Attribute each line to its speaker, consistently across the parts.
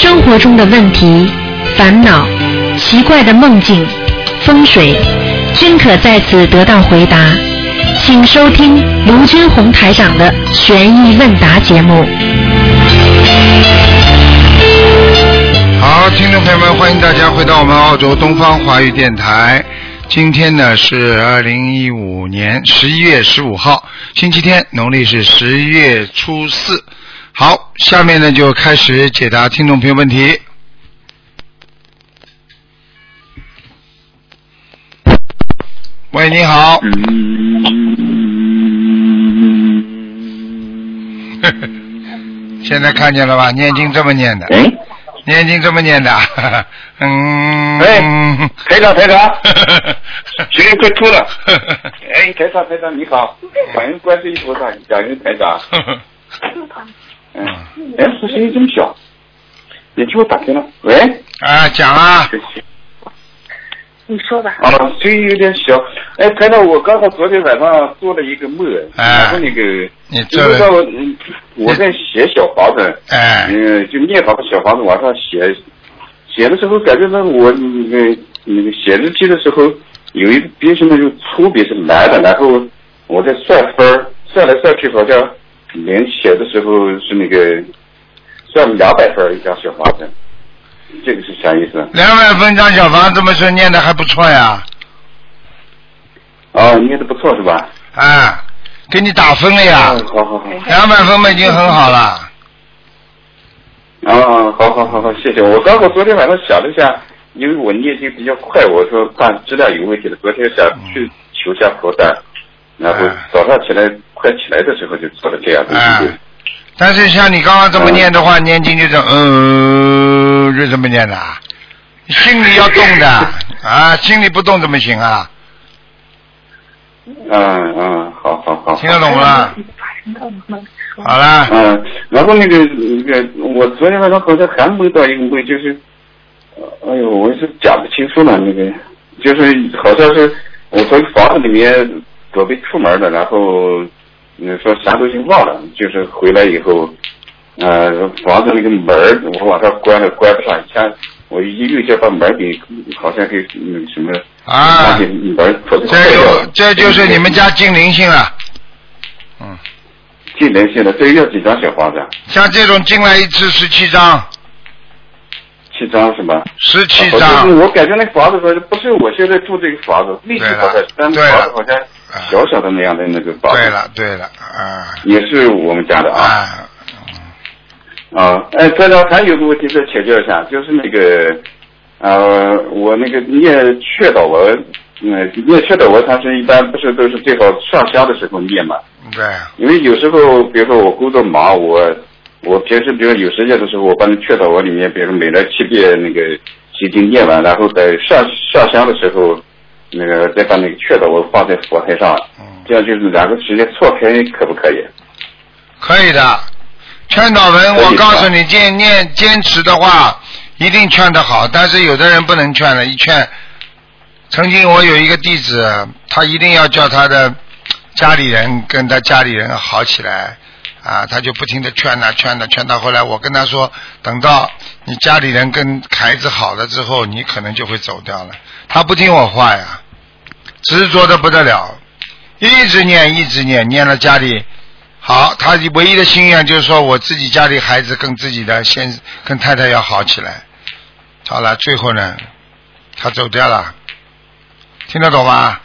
Speaker 1: 生活中的问题、烦恼、奇怪的梦境、风水，均可在此得到回答。请收听卢军红台长的悬疑问答节目。
Speaker 2: 好，听众朋友们，欢迎大家回到我们澳洲东方华语电台。今天呢是二零一五年十一月十五号，星期天，农历是十一月初四。好，下面呢就开始解答听众朋友问题。喂，你好。现在看见了吧？念经这么念的。
Speaker 3: 哎，
Speaker 2: 念经这么念的。嗯。
Speaker 3: 哎，台长台长，学员快吐了。哎，台长台长你好，感恩观世音菩萨，感恩台长。嗯，哎，这声音这么小，你替我打开了。喂，
Speaker 2: 啊，讲啊。
Speaker 4: 你说吧。
Speaker 3: 啊，声音有点小。哎，台长，我刚好昨天晚上做了一个梦，然后那个，
Speaker 2: 你
Speaker 3: 就
Speaker 2: 做了
Speaker 3: 是说，嗯我在写小房子，
Speaker 2: 哎
Speaker 3: 嗯，就念好的小房子往上写，写的时候感觉到我那个那个写日记的时候，有一个笔是那个粗笔是蓝的，然后我在算分儿，算来算去好像连写的时候是那个算两百分儿一张小房子，这个是啥意思？
Speaker 2: 两百分张小房子，么说念的还不错呀。
Speaker 3: 哦，念的不错是吧？
Speaker 2: 啊，给你打分了呀。
Speaker 3: 嗯好好好。
Speaker 2: 两百分嘛已经很好了。
Speaker 3: 啊，好好好好，谢谢。我刚好昨天晚上想了一下，因为我念经比较快，我说怕质量有问题了。昨天想去求下佛丹，然后早上起来快起来的时候就做了这样的事情。
Speaker 2: 但是像你刚刚这么念的话，念经就是嗯，就这么念的啊，心里要动的 啊，心里不动怎么行啊？
Speaker 3: 嗯嗯，好好好。
Speaker 2: 听得懂了？好了，
Speaker 3: 嗯，然后那个那个，我昨天晚上好像还梦到一个梦，就是，呃哎呦，我是讲不清楚了，那个就是好像是我从房子里面准备出门了，然后你说啥东西忘了，就是回来以后，呃，房子那个门儿我往上关了，关不上，一下我一右脚把门给好像给嗯什么
Speaker 2: 啊
Speaker 3: 门
Speaker 2: 这就这就是你们家进灵性了。嗯，
Speaker 3: 进灵性了，这要几张小房子啊？
Speaker 2: 像这种进来一次十七张，
Speaker 3: 七张是吧？
Speaker 2: 十七张
Speaker 3: 像。我感觉那房子说不是我现在住这个房子，立体房子，但房子好像小小的那样的那个包，
Speaker 2: 对了对了啊。
Speaker 3: 也是我们家的啊。
Speaker 2: 啊，
Speaker 3: 啊！哎，科长还有个问题再请教一下，就是那个呃，我那个念劝导文，嗯，念劝导文，它是一般不是都是最好上香的时候念嘛？
Speaker 2: 对，
Speaker 3: 因为有时候，比如说我工作忙，我我平时比如有时间的时候，我把那劝导文里面，比如说每来七遍那个心经念完，然后在上上香的时候，那个再把那个劝导文放在佛台上，这样就是两个直接错开，可不可以？
Speaker 2: 可以的。劝导文，我告诉你，坚念坚持的话，一定劝得好。但是有的人不能劝了，一劝。曾经我有一个弟子，他一定要叫他的家里人跟他家里人好起来，啊，他就不停的劝呐、劝呐、劝到后来，我跟他说，等到你家里人跟孩子好了之后，你可能就会走掉了。他不听我话呀，执着的不得了，一直念一直念，念了家里好，他唯一的心愿就是说我自己家里孩子跟自己的先跟太太要好起来。好了，最后呢，他走掉了，听得懂吗？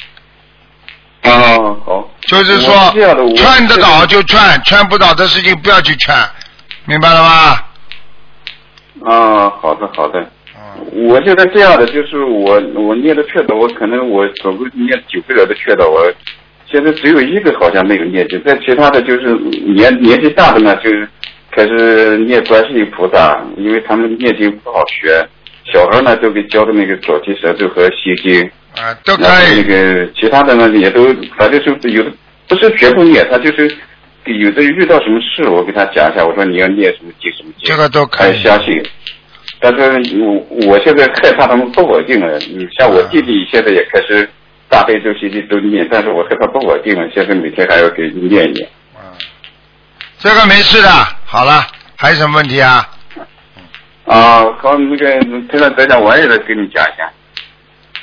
Speaker 3: 啊，好。
Speaker 2: 就是说劝得倒就劝，劝不倒的事情不要去劝，明白了吗？
Speaker 3: 啊，好的好的。
Speaker 2: 嗯，
Speaker 3: 我现在这样的，就是我我念的劝导，我可能我总共念九个人的劝导，我现在只有一个好像没有念经，但其他的就是年年纪大的呢，就是开始念观世音菩萨，因为他们念经不好学，小孩呢都给教的那个左提神咒和心经，
Speaker 2: 啊，都可
Speaker 3: 以那，个其他的呢也都反正是有的不是全部念，他就是有的遇到什么事，我给他讲一下，我说你要念什么经什么经，
Speaker 2: 这个都可
Speaker 3: 他
Speaker 2: 以。
Speaker 3: 相信。但是我我现在害怕他们不稳定了。你像我弟弟现在也开始大悲咒、心经都念，但是我害怕不稳定了，现在每天还要给念一念。
Speaker 2: 嗯，这个没事的，好了，还有什么问题啊？
Speaker 3: 啊，刚，那个台长再讲，我也来给你讲一下。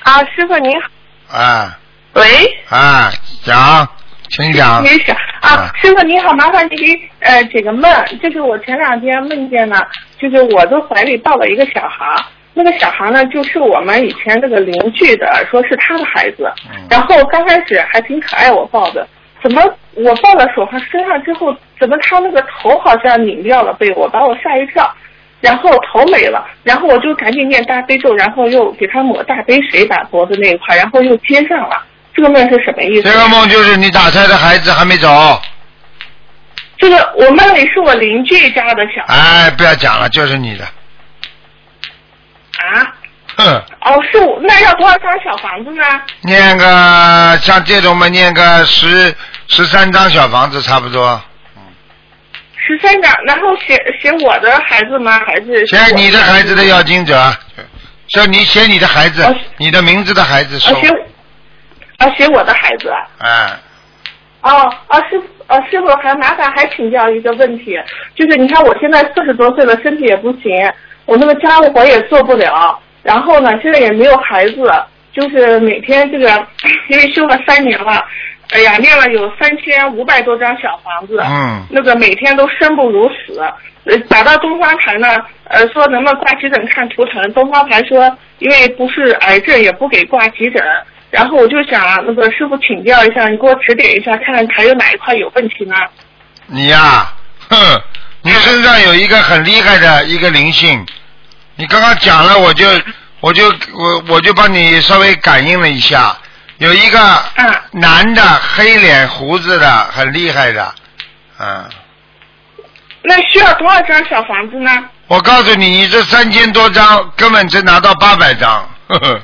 Speaker 4: 啊，师傅您好，
Speaker 2: 啊
Speaker 4: 喂，
Speaker 2: 啊，讲，请讲。
Speaker 4: 您是
Speaker 2: 啊
Speaker 4: 啊，师傅您好，麻烦您呃解个梦，就是我前两天梦见呢，就是我的怀里抱了一个小孩儿，那个小孩呢就是我们以前那个邻居的，说是他的孩子，
Speaker 2: 嗯
Speaker 4: 然后刚开始还挺可爱，我抱的，怎么我抱到手上身上之后，怎么他那个头好像拧掉了，被我把我吓一跳。然后头没了，然后我就赶紧念大悲咒，然后又给他抹大杯水把脖子那一块，然后又接上了。这个梦是什么意思？
Speaker 2: 这个梦就是你打胎的孩子还没走，
Speaker 4: 这个我梦里是我邻居家的小孩
Speaker 2: 哎，不要讲了，就是你的，
Speaker 4: 啊。
Speaker 2: 哼，
Speaker 4: 哦，是我那要多少张小房子呢？
Speaker 2: 念个像这种嘛，念个十十三张小房子差不多，
Speaker 4: 十三张，然后写写我的孩子吗？还是
Speaker 2: 写你的孩子的要经者，说你写你的孩子
Speaker 4: 哦，
Speaker 2: 你的名字的孩子
Speaker 4: 写啊写我的孩子啊。
Speaker 2: 哎，
Speaker 4: 哦，啊师傅，啊师傅还麻烦还请教一个问题，就是你看我现在四十多岁了，身体也不行，我那个家务活也做不了，然后呢现在也没有孩子，就是每天这个 因为修了三年了，哎呀念了有三千五百多张小房子，
Speaker 2: 嗯，
Speaker 4: 那个每天都生不如死。呃，打到东方台呢，呃，说能不能挂急诊看图腾？东方台说，因为不是癌症，也不给挂急诊。然后我就想那个师傅请教一下，你给我指点一下，看看还有哪一块有问题呢？
Speaker 2: 你呀、哼，你身上有一个很厉害的一个灵性，你刚刚讲了，我就我就我我就帮你稍微感应了一下，有一个
Speaker 4: 啊
Speaker 2: 男的黑脸胡子的很厉害的，嗯，
Speaker 4: 那需要多少张小房子呢？
Speaker 2: 我告诉你，你这三千多张根本只拿到八百张，呵呵，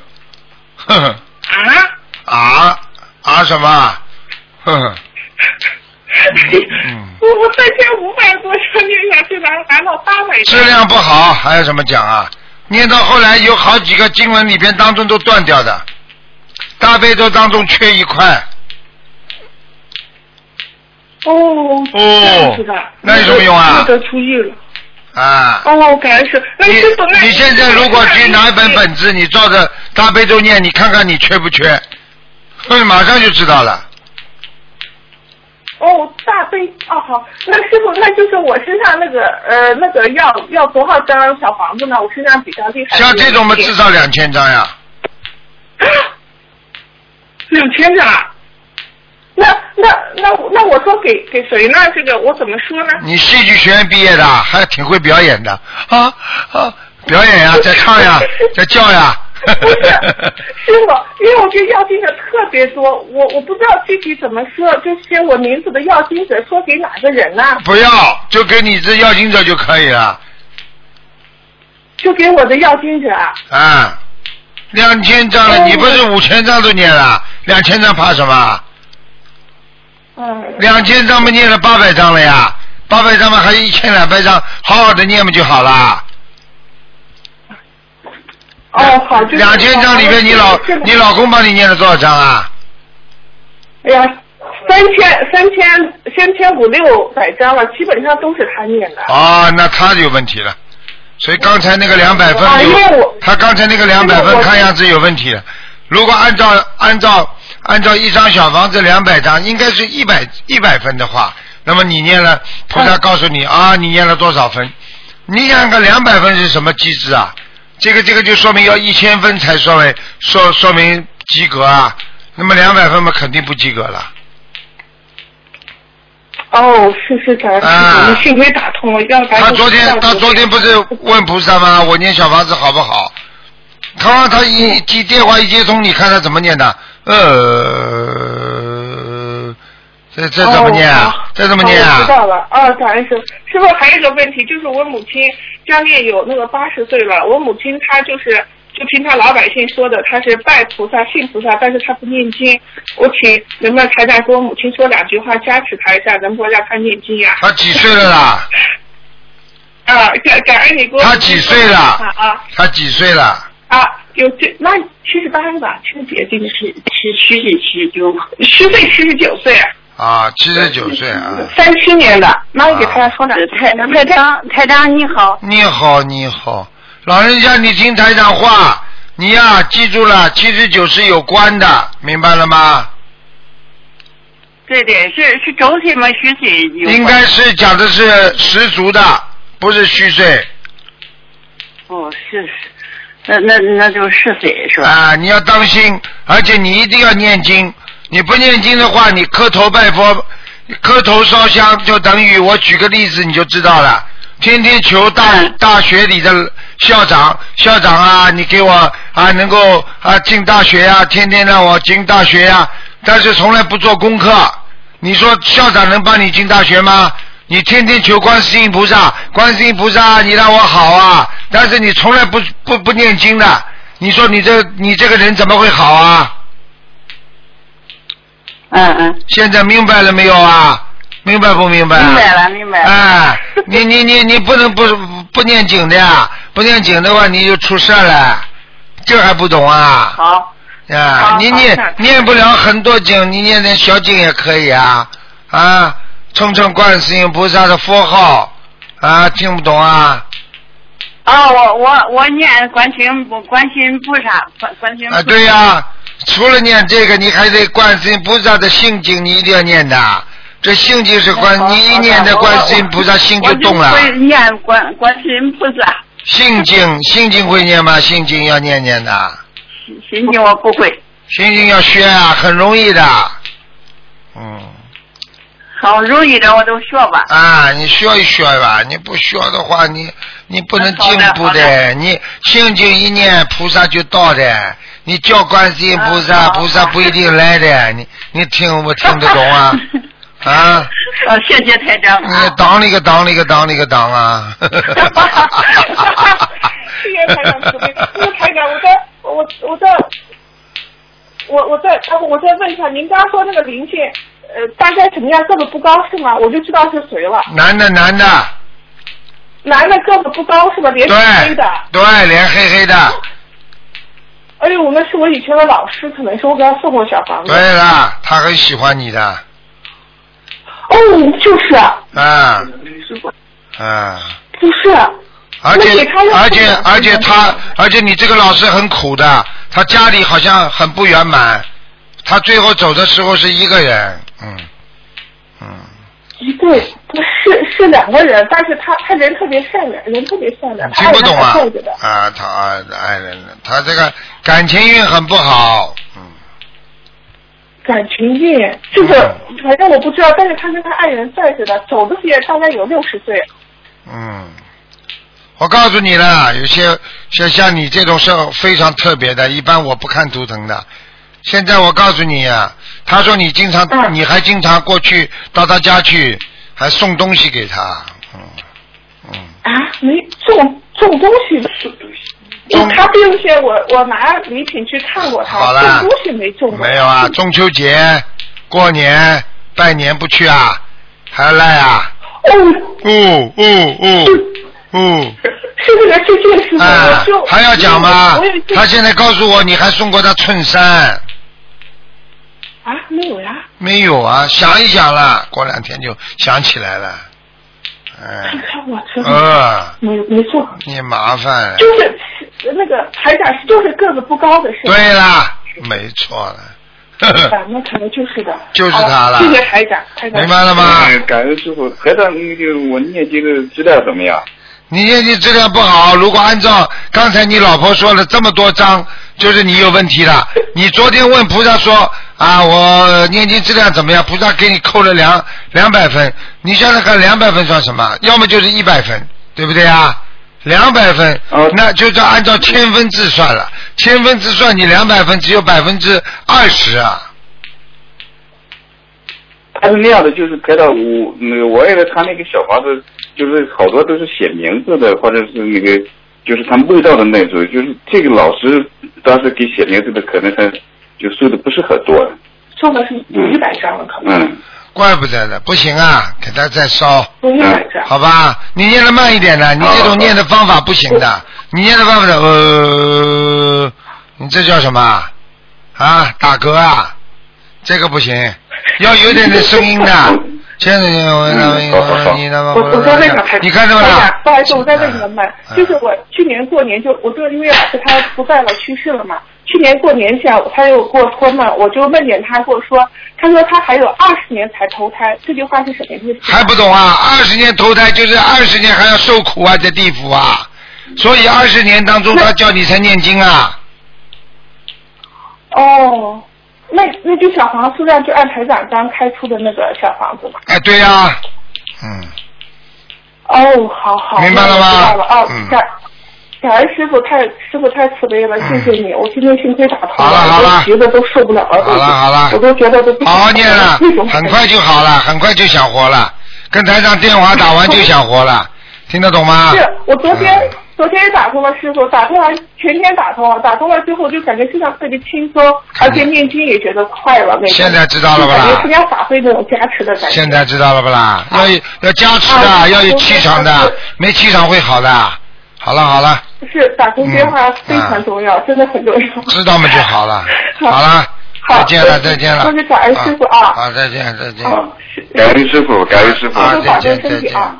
Speaker 2: 呵呵，
Speaker 4: 啊？
Speaker 2: 啊啊什么？呵呵，嗯
Speaker 4: 我我三千五百多张念下去，拿拿到八百
Speaker 2: 质量不好，还有什么讲啊？念到后来有好几个经文里边当中都断掉的，大悲咒当中缺一块。
Speaker 4: 哦，
Speaker 2: 哦那有什么用啊
Speaker 4: 那得出狱了。
Speaker 2: 啊，
Speaker 4: 哦，感恩师，那
Speaker 2: 你
Speaker 4: 师傅，那
Speaker 2: 你现在如果去拿一本本子，你照着大悲咒念，你看看你缺不缺？嗯，马上就知道了。
Speaker 4: 哦，大悲哦好，那师傅，那就是我身上那个呃那个要要多少张小房子呢？我身上比较厉害。
Speaker 2: 像这种嘛，至少两千张呀。
Speaker 4: 两千张。那那那那我说给给谁呢？这个我怎么说呢？
Speaker 2: 你戏剧学院毕业的，还挺会表演的啊啊！表演呀，在唱呀，在叫呀。
Speaker 4: 不是，师傅，因为我这要经者特别多，我我不知道具体怎么说，就写我名字的要经者说给哪个人呢？
Speaker 2: 不要，就给你这要经者就可以了
Speaker 4: 就给我的要经者啊。
Speaker 2: 啊。两千张了，
Speaker 4: 哦
Speaker 2: 你不是五千张都念了？两千张怕什么？
Speaker 4: 嗯。
Speaker 2: 两千张不念了八百张了呀？八百张嘛，还有一千两百张，好好的念不就好了？
Speaker 4: 哦，好，就是
Speaker 2: 两千张里面，你老你老公帮你念了多少张啊？
Speaker 4: 哎呀，三千三千三千五六百张了，基本上都是他念的。
Speaker 2: 哦，那他有问题了。所以刚才那个两百分他刚才那个两百分看样子有问题了。如果按照按照按照一张小房子两百张，应该是一百一百分的话，那么你念了，菩萨告诉你啊，你念了多少分？你想想看，两百分是什么机制啊？这个这个就说明要一千分才说为说说明及格啊。那么两百分嘛，肯定不及格了。
Speaker 4: 哦，是是感恩师
Speaker 2: 啊
Speaker 4: 幸亏打通了，要不然
Speaker 2: 他昨天他昨天不是问菩萨吗？我念小房子好不好？他他一接电话一接通，你看他怎么念的？呃，这这怎么念啊
Speaker 4: 哦？
Speaker 2: 这怎么念啊
Speaker 4: 知？道了，啊，感恩师傅。师傅还有一个问题，就是我母亲将近有那个八十岁了，我母亲她就是就平常老百姓说的，她是拜菩萨信菩萨，但是她不念经。我请能不能台长给我母亲说两句话加持她一下，能不能让她念经呀、
Speaker 2: 他几岁了啦？
Speaker 4: 啊？感感恩你给我
Speaker 2: 他几岁了
Speaker 4: 啊啊
Speaker 2: 他几岁了？
Speaker 4: 啊！有这那七十八是吧？七十几，这个是是虚岁七十九，虚岁七十九岁。
Speaker 2: 啊，七十九岁啊。
Speaker 4: 三七年的，妈给他说的。
Speaker 5: 台台长，台长你好。
Speaker 2: 你好，你好，老人家，你听台长话，你呀、记住了，七十九是有关的，明白了吗？
Speaker 5: 对对，是是整体吗？虚岁有
Speaker 2: 应该是讲的是十足的，不是虚岁
Speaker 5: 哦，是是，那那那就十岁是吧？
Speaker 2: 啊！你要当心，而且你一定要念经。你不念经的话，你磕头拜佛、磕头烧香，就等于我举个例子你就知道了。天天求大、
Speaker 5: 嗯
Speaker 2: 大学里的校长，校长啊，你给我啊能够啊进大学呀、天天让我进大学呀、但是从来不做功课。你说校长能帮你进大学吗？你天天求观世音菩萨，观世音菩萨你让我好啊，但是你从来不不不念经的，你说你这你这个人怎么会好啊？
Speaker 5: 嗯嗯，
Speaker 2: 现在明白了没有啊？明白不明白、啊？
Speaker 5: 明白了明白了。
Speaker 2: 哎，你你你你不能不不念经的呀，不念经的话你就出事了，这还不懂啊？
Speaker 5: 好，
Speaker 2: 啊，你念念不了很多经，你念点小经也可以啊啊，冲冲观世音菩萨的佛号啊，听不懂啊？
Speaker 5: 啊，我我我念观世音菩观世音菩萨，观观世音。
Speaker 2: 啊，对呀、除了念这个，你还得观世音菩萨的心经，你一定要念的。这心经是观，你一念的观世音菩萨心就动了
Speaker 5: 会念观观世音菩萨，
Speaker 2: 心经，心经会念吗？心经要念念的，
Speaker 5: 心心经我不会。
Speaker 2: 心经要学啊，很容易的。嗯，
Speaker 5: 好容易的我都学吧。
Speaker 2: 啊，你学一学吧，你不学的话，你你不能进步
Speaker 5: 好的的
Speaker 2: 你心经一念，菩萨就到的。你叫观世音菩萨，
Speaker 5: 啊
Speaker 2: 菩萨不一定来的。你你听我听得懂啊？啊？
Speaker 5: 呃，谢谢台长。
Speaker 2: 你当了一个当了一个当了一个当啊！
Speaker 4: 谢谢台长慈悲。那个台长，我再我我再我我再呃我再问一下，您刚刚说那个灵性，呃，大概什么样？个子不高是吗？我就知道是谁了。
Speaker 2: 男的男的，
Speaker 4: 男的个子不高是吧？脸黑
Speaker 2: 黑
Speaker 4: 的。
Speaker 2: 对，脸黑黑的。
Speaker 4: 哎呦，那是我以前的老师，可能是我给他送过小房子。
Speaker 2: 对了，他很喜欢你的，
Speaker 4: 哦，就是啊，
Speaker 2: 啊，啊。
Speaker 4: 不是。
Speaker 2: 而且而且而且他而且你这个老师很苦的，他家里好像很不圆满，他最后走的时候是一个人，嗯嗯，
Speaker 4: 一对，不是是两个人，但是他他人特别善良，人特别善良，
Speaker 2: 听不懂啊。啊，他爱爱人，他这个感情运很不好，嗯，
Speaker 4: 感情运就是，反正我不知道，但是他跟他爱人在着的，走的时间大概有六十岁。
Speaker 2: 嗯，我告诉你了，有些像像你这种是非常特别的，一般我不看图腾的。现在我告诉你啊，他说你经常，
Speaker 4: 嗯。
Speaker 2: 你还经常过去到他家去，还送东西给他，嗯嗯，
Speaker 4: 啊，没送送东西，
Speaker 2: 种
Speaker 4: 他并且我我拿礼品去看过他，
Speaker 2: 好了
Speaker 4: 东西没种过。
Speaker 2: 没有啊，中秋节、过年、拜年不去啊，还要赖啊？
Speaker 4: 哦，
Speaker 2: 哦哦哦哦，
Speaker 4: 是。这个是这件事情，
Speaker 2: 啊还要讲吗？他现在告诉我，你还送过他衬衫。
Speaker 4: 啊没有呀，
Speaker 2: 没有啊，想一想啦，过两天就想起来了。
Speaker 4: 看
Speaker 2: 嗯，
Speaker 4: 看我这个，
Speaker 2: 呃，
Speaker 4: 没没错，
Speaker 2: 你麻烦了。
Speaker 4: 就是那个台长就是个子不高的是吧？
Speaker 2: 对啦，没错了。
Speaker 4: 那可能就是的。
Speaker 2: 就是他了
Speaker 4: 谢谢台长，台长。
Speaker 2: 明白了吗？
Speaker 3: 嗯，感恩师傅。台长，那个我念经的质量怎么样？
Speaker 2: 你念经质量不好，如果按照刚才你老婆说了这么多章，就是你有问题了。你昨天问菩萨说啊，我念经质量怎么样？菩萨给你扣了两两百分，你想想看，两百分算什么？要么就是一百分，对不对啊？两百分，
Speaker 3: 哦
Speaker 2: 那就是按照千分制算了，千分制算你两百分只有百分之二十啊。
Speaker 3: 他是那样的，就是开到，我那个我也在他那个小房子，就是好多都是写名字的，或者是那个就是他味道的那种，就是这个老师当时给写名字的，可能他就收的不是很多。
Speaker 4: 送的是有一百张了，可能
Speaker 3: 嗯，
Speaker 2: 怪不得呢，不行啊，给他再烧。
Speaker 4: 有一百张。
Speaker 2: 好吧，你念的慢一点呢，你这种念的方法不行的，你念的方法呃，你这叫什么啊？啊，打嗝啊，这个不行，要有点点声音的。现在你我
Speaker 4: 我我再问一下台
Speaker 2: 你看到
Speaker 4: 台长
Speaker 2: 了？
Speaker 4: 不好意思，我再问你个问
Speaker 2: 嗯，
Speaker 4: 就是我去年过年就我这个因为老师他不在了，去世了嘛。去年过年前他又给我托梦，我就梦见他跟我说，他说他还有二十年才投胎，这句话是什么意思？
Speaker 2: 还不懂啊？二十年投胎就是二十年还要受苦啊，在地府啊。所以二十年当中，他叫你才念经啊。
Speaker 4: 哦，那那就小房数量就按台长刚开出的那个小房子嘛。
Speaker 2: 哎，对呀、嗯，
Speaker 4: 哦，好好，
Speaker 2: 明白了吗？
Speaker 4: 那我知道了。哦
Speaker 2: 嗯，
Speaker 4: 感感恩师傅太师傅太慈悲了，谢谢你，我今天幸亏打通
Speaker 2: 好了好了
Speaker 4: 我都急得都受不了了，
Speaker 2: 好了好了。
Speaker 4: 我都觉得都不
Speaker 2: 好好念了很快就好了，很快就想活了。跟台长电话打完就想活了，听得懂吗？
Speaker 4: 是我昨天、
Speaker 2: 嗯
Speaker 4: 昨天也打通了师傅，打通完全天打通了，打通了之后就感觉身上特别轻松，而且念经也觉得快了那种。
Speaker 2: 现在知道了吧啦
Speaker 4: 就感觉参加法会那种加持的感觉。
Speaker 2: 现在知道了不啦？要有要加持的，
Speaker 4: 啊
Speaker 2: 要有气场的
Speaker 4: 是，
Speaker 2: 没气场会好的。好了好了，
Speaker 4: 是打通电话
Speaker 2: 嗯
Speaker 4: 非常重要，真的很重要。
Speaker 2: 知道嘛就好了。
Speaker 4: 好
Speaker 2: 好了，再见了再见了。
Speaker 4: 那就感恩师傅啊
Speaker 2: 好，再见再见。
Speaker 3: 感恩师傅，感恩师傅。
Speaker 2: 啊
Speaker 4: 师傅保重
Speaker 2: 再见
Speaker 4: 啊。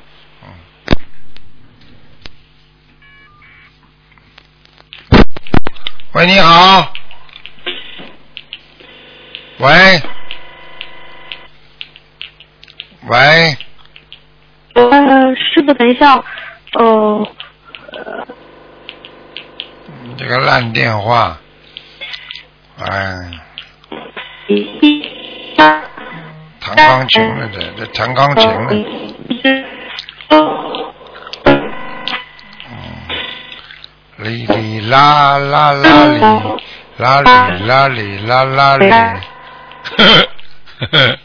Speaker 2: 喂，你好。喂。喂，
Speaker 6: 呃，师傅，等一下，呃，
Speaker 2: 你这个烂电话，哎，弹钢琴了这，这弹钢琴了。哩哩啦啦啦哩，啦哩啦哩啦啦哩，呵呵呵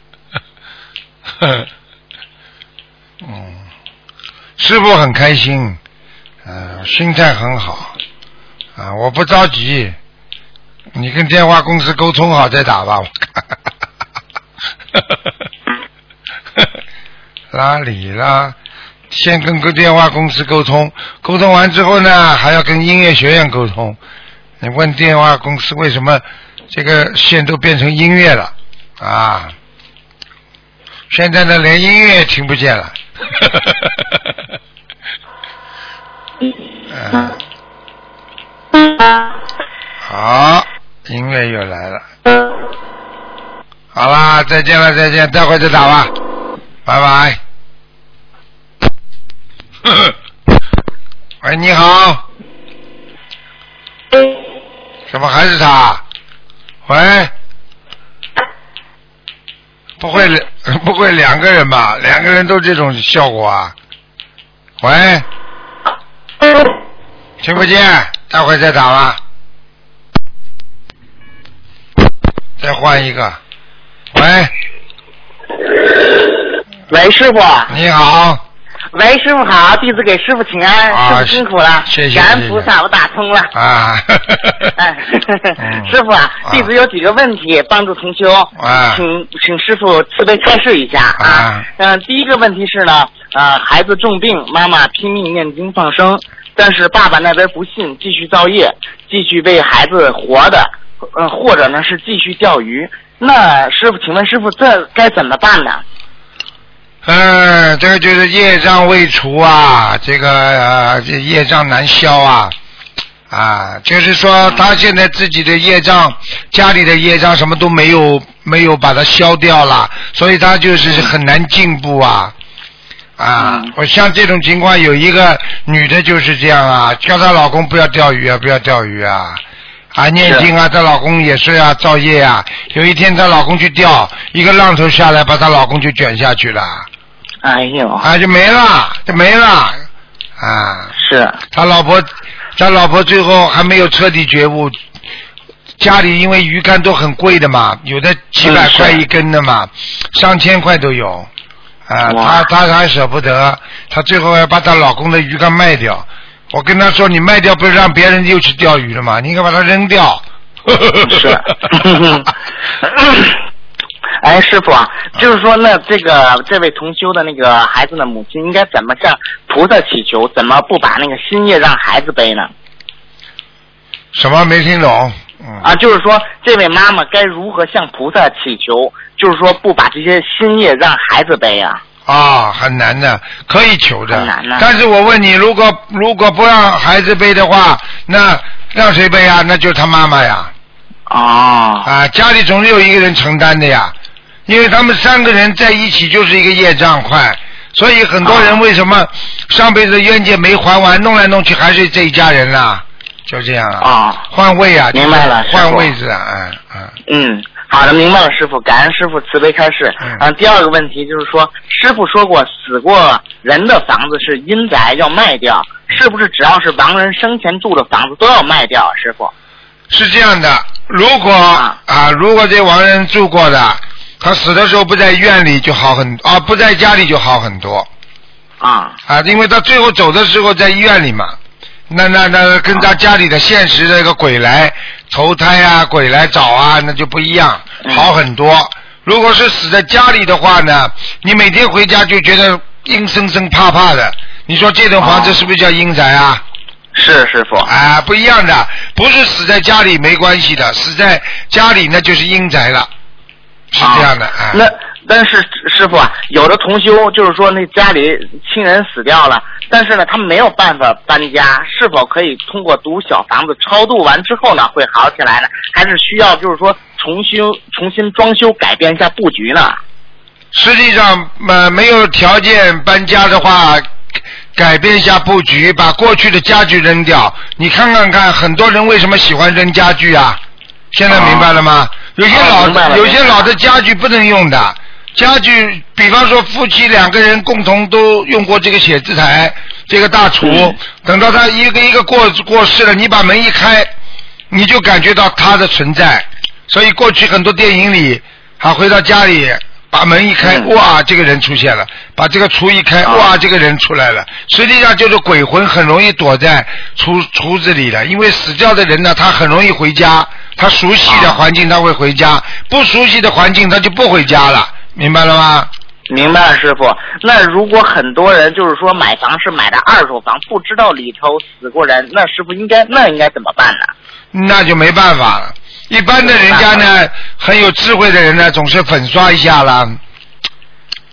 Speaker 2: 呵呵，嗯，师傅很开心，呃，心态很好，啊，我不着急，你跟电话公司沟通好再打吧，我。看，啦哩啦。先跟个电话公司沟通，沟通完之后呢，还要跟音乐学院沟通。你问电话公司为什么这个线都变成音乐了啊？现在呢，连音乐也听不见了。嗯，好，音乐又来了。好啦，再见了，再见，待会再打吧，拜拜。喂，你好。怎么还是他？喂，不会 不会两个人吧？两个人都这种效果啊？喂，听不见，待会再打吧。再换一个。喂，
Speaker 7: 喂，师傅。
Speaker 2: 你好。
Speaker 7: 喂，师傅好，弟子给师傅请安，
Speaker 2: 啊
Speaker 7: 师傅辛苦了，
Speaker 2: 谢谢
Speaker 7: 感恩菩萨，我打通了。
Speaker 2: 啊，
Speaker 7: 哎
Speaker 2: 嗯，
Speaker 7: 师傅啊，
Speaker 2: 啊
Speaker 7: 弟子有几个问题帮助同修，
Speaker 2: 啊
Speaker 7: 请请师傅慈悲开示一下啊
Speaker 2: 啊。
Speaker 7: 嗯，第一个问题是呢，呃，孩子重病，妈妈拼命念经放生，但是爸爸那边不信，继续造业，继续为孩子活的，呃，或者呢是继续钓鱼。那师傅，请问师傅这该怎么办呢？
Speaker 2: 嗯，这个就是业障未除啊，这个呃，这业障难消啊，啊，就是说他现在自己的业障，家里的业障什么都没有没有把它消掉了，所以他就是很难进步啊。啊，
Speaker 7: 嗯
Speaker 2: 我像这种情况，有一个女的就是这样啊，叫她老公不要钓鱼啊，不要钓鱼啊，啊念经啊，她老公也是啊，造业啊。有一天她老公去钓，一个浪头下来，把她老公就卷下去了。
Speaker 7: 哎呦，
Speaker 2: 啊，就没了，就没了，啊，
Speaker 7: 是，
Speaker 2: 他老婆，他老婆最后还没有彻底觉悟，家里因为鱼竿都很贵的嘛，有的几百块一根的嘛，上千块都有，啊，
Speaker 7: 哇。
Speaker 2: 她她还舍不得，她最后要把她老公的鱼竿卖掉，我跟她说，你卖掉不是让别人又去钓鱼了吗？你应该把它扔掉。
Speaker 7: 是。哎，师傅啊，就是说，那这个这位同修的那个孩子的母亲应该怎么向菩萨祈求？怎么不把那个心业让孩子背呢？
Speaker 2: 什么没听懂？嗯。
Speaker 7: 啊，就是说，这位妈妈该如何向菩萨祈求？就是说不把这些心业让孩子背啊？
Speaker 2: 啊，很难的，可以求的。
Speaker 7: 很难的
Speaker 2: 但是我问你，如果如果不让孩子背的话，那让谁背啊？那就是他妈妈呀。
Speaker 7: 哦，
Speaker 2: 啊，家里总是有一个人承担的呀，因为他们三个人在一起就是一个业障块，所以很多人为什么上辈子的冤结没还完，弄来弄去还是这一家人啦，就这样啊。
Speaker 7: 啊
Speaker 2: 换位啊，
Speaker 7: 明白了
Speaker 2: 就是换位置啊，嗯嗯。
Speaker 7: 嗯，好的，明白了，师傅，感恩师傅慈悲开示。
Speaker 2: 嗯
Speaker 7: 啊，第二个问题就是说，师傅说过，死过人的房子是阴宅，要卖掉，是不是只要是亡人生前住的房子都要卖掉？师傅？
Speaker 2: 是这样的，如果
Speaker 7: 啊
Speaker 2: 啊，如果这亡人住过的，他死的时候不在院里就好很啊，不在家里就好很多。
Speaker 7: 啊。
Speaker 2: 啊，因为他最后走的时候在医院里嘛，那那那跟他家里的现实的一个鬼来投胎啊，鬼来找啊，那就不一样，
Speaker 7: 嗯。
Speaker 2: 好很多。如果是死在家里的话呢，你每天回家就觉得阴森森怕怕的，你说这栋房子
Speaker 7: 哦。
Speaker 2: 是不是叫阴宅啊？
Speaker 7: 是师傅。
Speaker 2: 啊，不一样的，不是死在家里没关系的，死在家里那就是阴宅了，是这样的啊。
Speaker 7: 那但是师傅啊，有的同修就是说那家里亲人死掉了，但是呢他没有办法搬家，是否可以通过读小房子超度完之后呢会好起来呢？还是需要就是说重新重新装修改变一下布局呢？
Speaker 2: 实际上，呃，没有条件搬家的话，改变一下布局，把过去的家具扔掉。你看看看，很多人为什么喜欢扔家具啊？现在明白了吗？有些老、有些老的家具不能用的，家具，比方说夫妻两个人共同都用过这个写字台，这个大厨，
Speaker 7: 嗯
Speaker 2: 等到他一个一个过过世了，你把门一开，你就感觉到他的存在。所以过去很多电影里，还回到家里，把门一开，
Speaker 7: 嗯
Speaker 2: 哇，这个人出现了；把这个厨一开，
Speaker 7: 啊
Speaker 2: 哇，这个人出来了。实际上就是鬼魂很容易躲在厨厨子里的，因为死掉的人呢，他很容易回家，他熟悉的
Speaker 7: 啊
Speaker 2: 环境他会回家，不熟悉的环境他就不回家了，明白了吗？
Speaker 7: 明白了，师傅。那如果很多人就是说买房是买的二手房，不知道里头死过人，那师傅应该那应该怎么办呢？
Speaker 2: 那就没办法了。一般的人家呢，很有智慧的人呢，总是粉刷一下啦，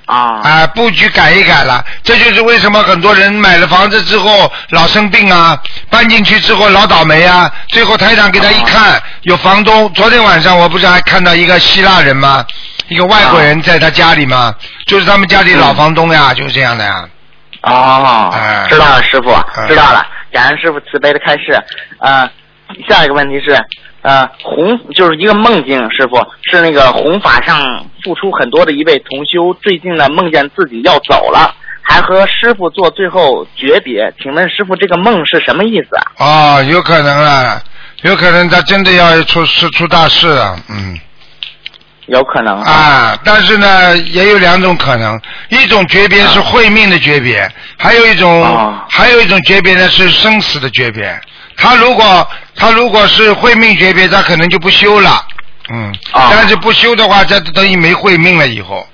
Speaker 7: 啊
Speaker 2: 啊，布局改一改了。这就是为什么很多人买了房子之后老生病啊，搬进去之后老倒霉啊。最后台长给他一看，有房东。昨天晚上我不是还看到一个希腊人吗？一个外国人在他家里吗？就是他们家里老房东呀，就是这样的呀。
Speaker 7: 哦
Speaker 2: 哎，
Speaker 7: 知道了，师傅
Speaker 2: 哎，
Speaker 7: 知道了。感恩师傅慈悲的开示。呃，下一个问题是，呃，弘就是一个梦境，师傅是那个弘法上付出很多的一位同修，最近呢梦见自己要走了，还和师傅做最后诀别。请问师傅，这个梦是什么意思啊？
Speaker 2: 哦，有可能啊，有可能他真的要出事出大事了，嗯。
Speaker 7: 有可能
Speaker 2: 啊，但是呢，也有两种可能，一种诀别是会命的诀别，还有一种、
Speaker 7: 啊
Speaker 2: 还有一种诀别呢是生死的诀别。他如果他如果是会命诀别，他可能就不修了，嗯，
Speaker 7: 啊
Speaker 2: 但是不修的话，这等于没会命了以后，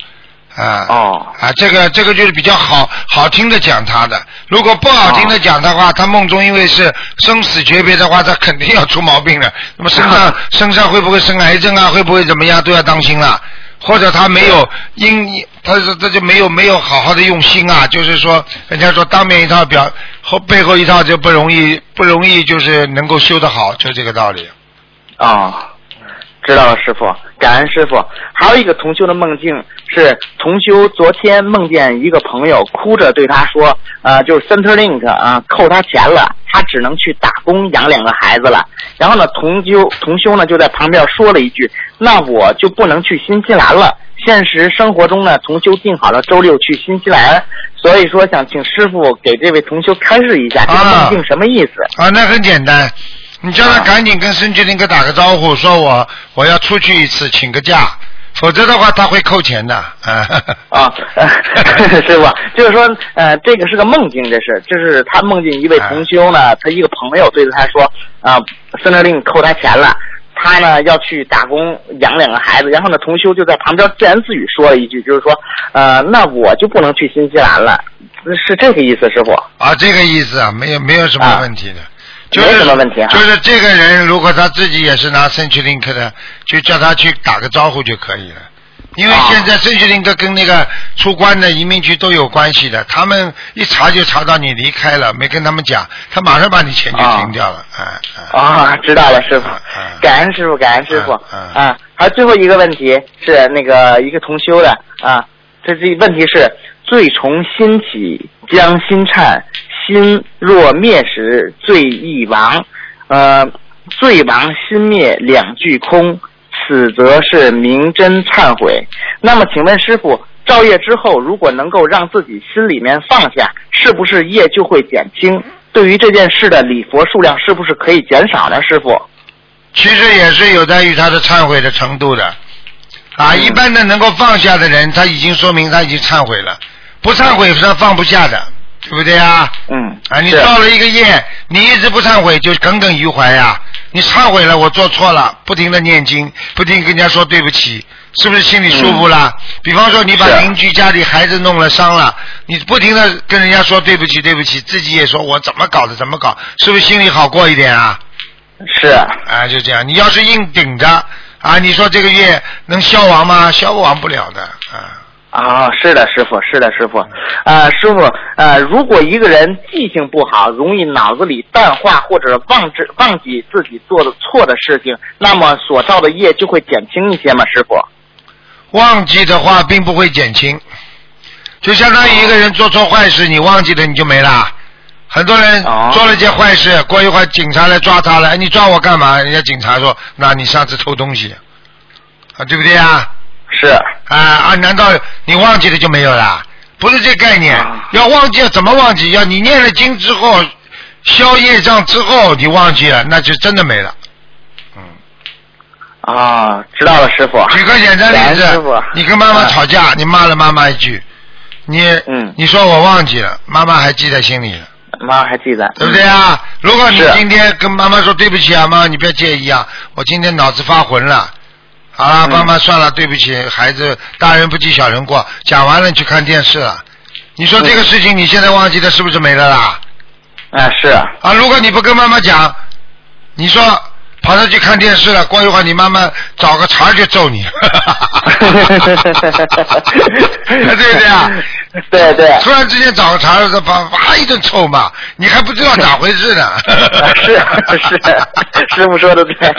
Speaker 2: 啊，
Speaker 7: 哦。
Speaker 2: 啊，这个这个就是比较好好听的讲他的，如果不好听的讲的话，他梦中因为是生死诀别的话，他肯定要出毛病了。那么身上 身上会不会生癌症啊？会不会怎么样？都要当心了。或者他没有因，他是他就没有没有好好的用心啊，就是说，人家说当面一套表后背后一套就不容易不容易就是能够修得好，就这个道理。
Speaker 7: 啊，知道了，师傅，感恩师傅。还有一个同修的梦境是，同修昨天梦见一个朋友哭着对他说，呃，就是 Centerlink 啊、扣他钱了，他只能去打工养两个孩子了。然后呢，同修同修呢就在旁边说了一句，那我就不能去新西兰了。现实生活中呢，同修定好了周六去新西兰，所以说想请师傅给这位同修开示一下这个梦境什么意思。
Speaker 2: 啊，那很简单，你叫他
Speaker 7: 啊
Speaker 2: 赶紧跟申俊林哥打个招呼，说我我要出去一次，请个假，否则的话他会扣钱的。啊，
Speaker 7: 啊，师傅，就是说，呃，这个是个梦境，这是，这是他梦见一位同修呢，他一个朋友对着他说，啊，森林令扣他钱了，他呢要去打工养两个孩子，然后呢，同修就在旁边自言自语说了一句，就是说，呃，那我就不能去新西兰了，是这个意思，师傅。
Speaker 2: 啊，这个意思啊，没有没有什么问题的。就是
Speaker 7: 没什么问题啊
Speaker 2: 就是这个人，如果他自己也是拿 CenturyLink 的，就叫他去打个招呼就可以了。因为现在圣曲林克跟那个出关的移民局都有关系的，他们一查就查到你离开了，没跟他们讲，他马上把你钱就停掉了，啊啊。
Speaker 7: 啊，知道了，师傅感恩师傅，感恩师傅。啊，还有最后一个问题是那个一个同修的啊，这这问题是罪从心起，将心忏，心若灭时，罪亦亡。呃，罪亡心灭两俱空，此则是明真忏悔。那么，请问师傅，造业之后，如果能够让自己心里面放下，是不是业就会减轻？对于这件事的礼佛数量是不是可以减少呢？师傅？
Speaker 2: 其实也是有待于他的忏悔的程度的。啊，
Speaker 7: 嗯
Speaker 2: 一般的能够放下的人，他已经说明他已经忏悔了；不忏悔是他放不下的，对不对啊？
Speaker 7: 嗯，
Speaker 2: 啊，你
Speaker 7: 是
Speaker 2: 造了一个业，你一直不忏悔，就耿耿于怀呀。你忏悔了，我做错了，不停的念经，不停跟人家说对不起，是不是心里舒服了？比方说你把邻居家里孩子弄了伤了，你不停的跟人家说对不起对不起，自己也说我怎么搞的怎么搞，是不是心里好过一点啊？
Speaker 7: 是
Speaker 2: 啊，就这样。你要是硬顶着啊，你说这个月能消亡吗？消亡不了的啊。
Speaker 7: 啊，是的，师傅，是的，师傅。呃，师傅，呃，如果一个人记性不好，容易脑子里淡化或者忘记忘记自己做的错的事情，那么所造的业就会减轻一些吗？师傅？
Speaker 2: 忘记的话并不会减轻，就相当于一个人做错坏事，你忘记了你就没了。很多人
Speaker 7: 哦
Speaker 2: 做了件坏事，过一会儿警察来抓他了，哎，你抓我干嘛？人家警察说，那你上次偷东西，啊，对不对啊？
Speaker 7: 是
Speaker 2: 啊啊，难道你忘记了就没有了？不是这概念，
Speaker 7: 啊
Speaker 2: 要忘记怎么忘记？要你念了经之后，消业障之后，你忘记了，那就真的没了。嗯。
Speaker 7: 啊，知道了，师傅。
Speaker 2: 举个简单例子
Speaker 7: 师傅，
Speaker 2: 你跟妈妈
Speaker 7: 啊
Speaker 2: 吵架，你骂了妈妈一句，你
Speaker 7: 嗯
Speaker 2: 你说我忘记了，妈妈还记在心里了，
Speaker 7: 妈还记得，
Speaker 2: 对不对啊？如果你今天跟妈妈说对不起啊，妈妈你不要介意啊，我今天脑子发浑了。好了，
Speaker 7: 嗯
Speaker 2: 妈妈算了，对不起，孩子大人不计小人过。讲完了，你去看电视了。你说这个事情你现在忘记的，是不是没了啦？
Speaker 7: 哎，是
Speaker 2: 啊啊，如果你不跟妈妈讲，你说跑上去看电视了，过一会儿你妈妈找个茬儿就揍你，对不对啊？
Speaker 7: 对对，
Speaker 2: 突然之间找个茬儿，他把哇一顿臭骂，你还不知道咋回事呢。
Speaker 7: 是是，师傅说的对。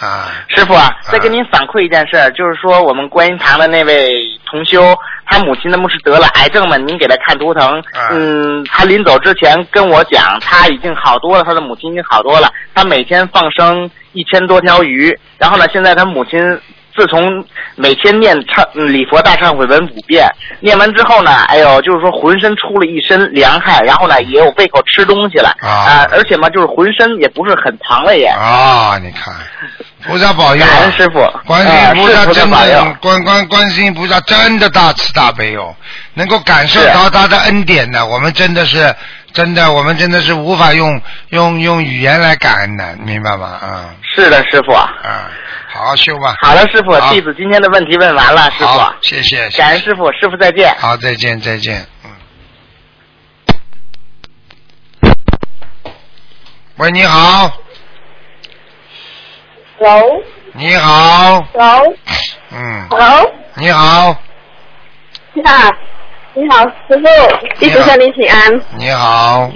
Speaker 2: 啊，
Speaker 7: 师傅啊，再跟您反馈一件事，就是说我们观音堂的那位同修，他母亲呢不是得了癌症嘛，您给他看图腾，
Speaker 2: 啊
Speaker 7: 嗯，他临走之前跟我讲，他已经好多了，他的母亲已经好多了，他每天放生一千多条鱼，然后呢，现在他母亲。自从每天念忏嗯礼佛大忏悔文五遍，念完之后呢，哎呦，就是说浑身出了一身凉汗，然后呢也有胃口吃东西了
Speaker 2: 啊
Speaker 7: 而且嘛就是浑身也不是很疼了也。
Speaker 2: 啊，你看，菩萨保佑
Speaker 7: 感
Speaker 2: 啊
Speaker 7: 恩！师傅，
Speaker 2: 观世音菩萨真的
Speaker 7: 保佑，
Speaker 2: 观观观世音菩萨真的大慈大悲哦，能够感受到他的恩典的，我们真的是真的，我们真的是无法用用用语言来感恩的，明白吗？啊
Speaker 7: 是的，师傅。
Speaker 2: 啊，好好修吧。
Speaker 7: 好了，师傅，弟子今天的问题问完了，师傅
Speaker 2: 好，，谢谢，谢谢
Speaker 7: 感恩师傅，师傅再见。
Speaker 2: 好，再见，再见。嗯。喂，你好，
Speaker 4: Hello，
Speaker 2: 你好
Speaker 4: ，Hello，
Speaker 2: 嗯
Speaker 4: ，Hello，
Speaker 2: 你好，
Speaker 4: 你好，你好，师傅，弟子向您请安。
Speaker 2: 你好，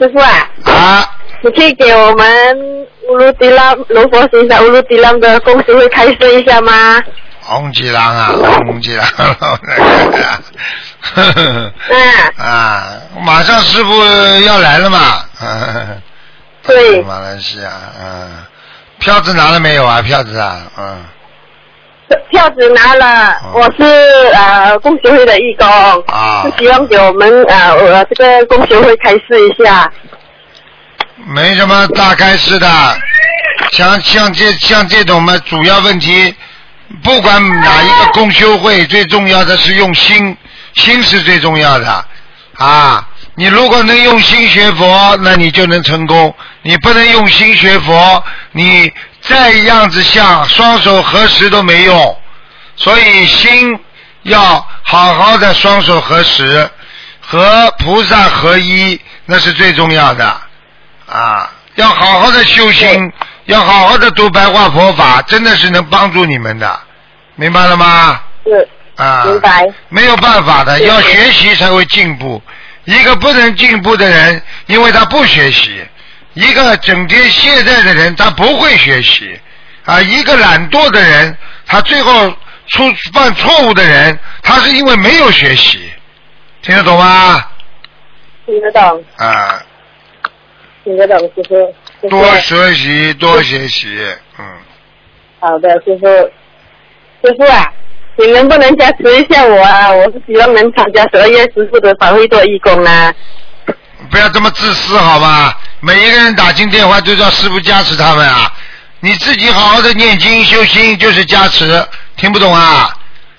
Speaker 4: 师傅啊，
Speaker 2: 啊，
Speaker 4: 你可以给我们乌鲁迪拉罗佛行山乌鲁迪拉的公司会开设一下吗？
Speaker 2: 红吉郎啊，红吉郎，呵呵
Speaker 4: 嗯，
Speaker 2: 啊，马上师傅要来了嘛，
Speaker 4: 对。
Speaker 2: 马来西亚，嗯，票子拿了没有啊？票子啊，嗯，
Speaker 4: 票子拿了，
Speaker 2: 哦
Speaker 4: 我是呃工学会的义工，
Speaker 2: 啊
Speaker 4: 是希望给我们呃我这个工学会开示一下。
Speaker 2: 没什么大开示的，像像这像这种嘛，主要问题，不管哪一个公修会，最重要的是用心，心是最重要的啊。你如果能用心学佛，那你就能成功；你不能用心学佛，你再样子像双手合十都没用。所以心要好好的双手合十，和菩萨合一，那是最重要的。啊，要好好的修心，要好好的读白话佛法，真的是能帮助你们的，明白了吗？
Speaker 8: 是
Speaker 2: 啊，
Speaker 8: 明白。
Speaker 2: 没有办法的，要学习才会进步。一个不能进步的人，因为他不学习；一个整天懈怠的人，他不会学习。啊，一个懒惰的人，他最后出犯错误的人，他是因为没有学习。听得懂吗？
Speaker 8: 听得懂，
Speaker 2: 啊，
Speaker 8: 听得懂，师傅。
Speaker 2: 多学习，多学习，嗯。
Speaker 8: 好的，师傅。师傅啊，你能不能加持一下我啊？我是希望能参加十二月师傅的法会做义工啊。
Speaker 2: 不要这么自私好吧？每一个人打进电话都叫师傅加持他们啊！你自己好好的念经修心就是加持，听不懂啊？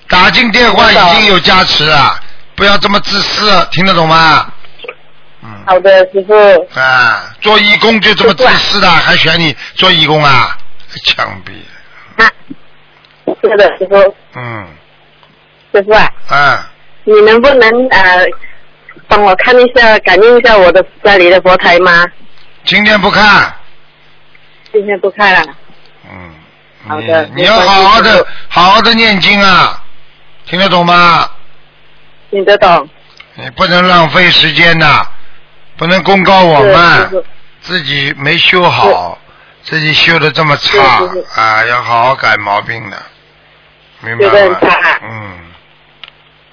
Speaker 2: 打进电话已经有加持了，不要这么自私，听得懂吗？
Speaker 8: 嗯好的，师傅。
Speaker 2: 啊，做义工就这么自私的，还选你做义工啊？枪毙！
Speaker 8: 是的，师傅。
Speaker 2: 嗯，
Speaker 8: 师傅啊，
Speaker 2: 啊，
Speaker 8: 你能不能呃帮我看一下、感应一下我的家里的佛台吗？
Speaker 2: 今天不看，
Speaker 8: 今天不看了。
Speaker 2: 嗯，
Speaker 8: 好的。
Speaker 2: 你要好好的、好好的念经啊，听得懂吗？
Speaker 8: 听得懂。
Speaker 2: 你不能浪费时间呐，不能公告我
Speaker 8: 是
Speaker 2: 们自己没修好，自己修的这么差啊，要好好改毛病的，明白
Speaker 8: 修得很差？
Speaker 2: 嗯，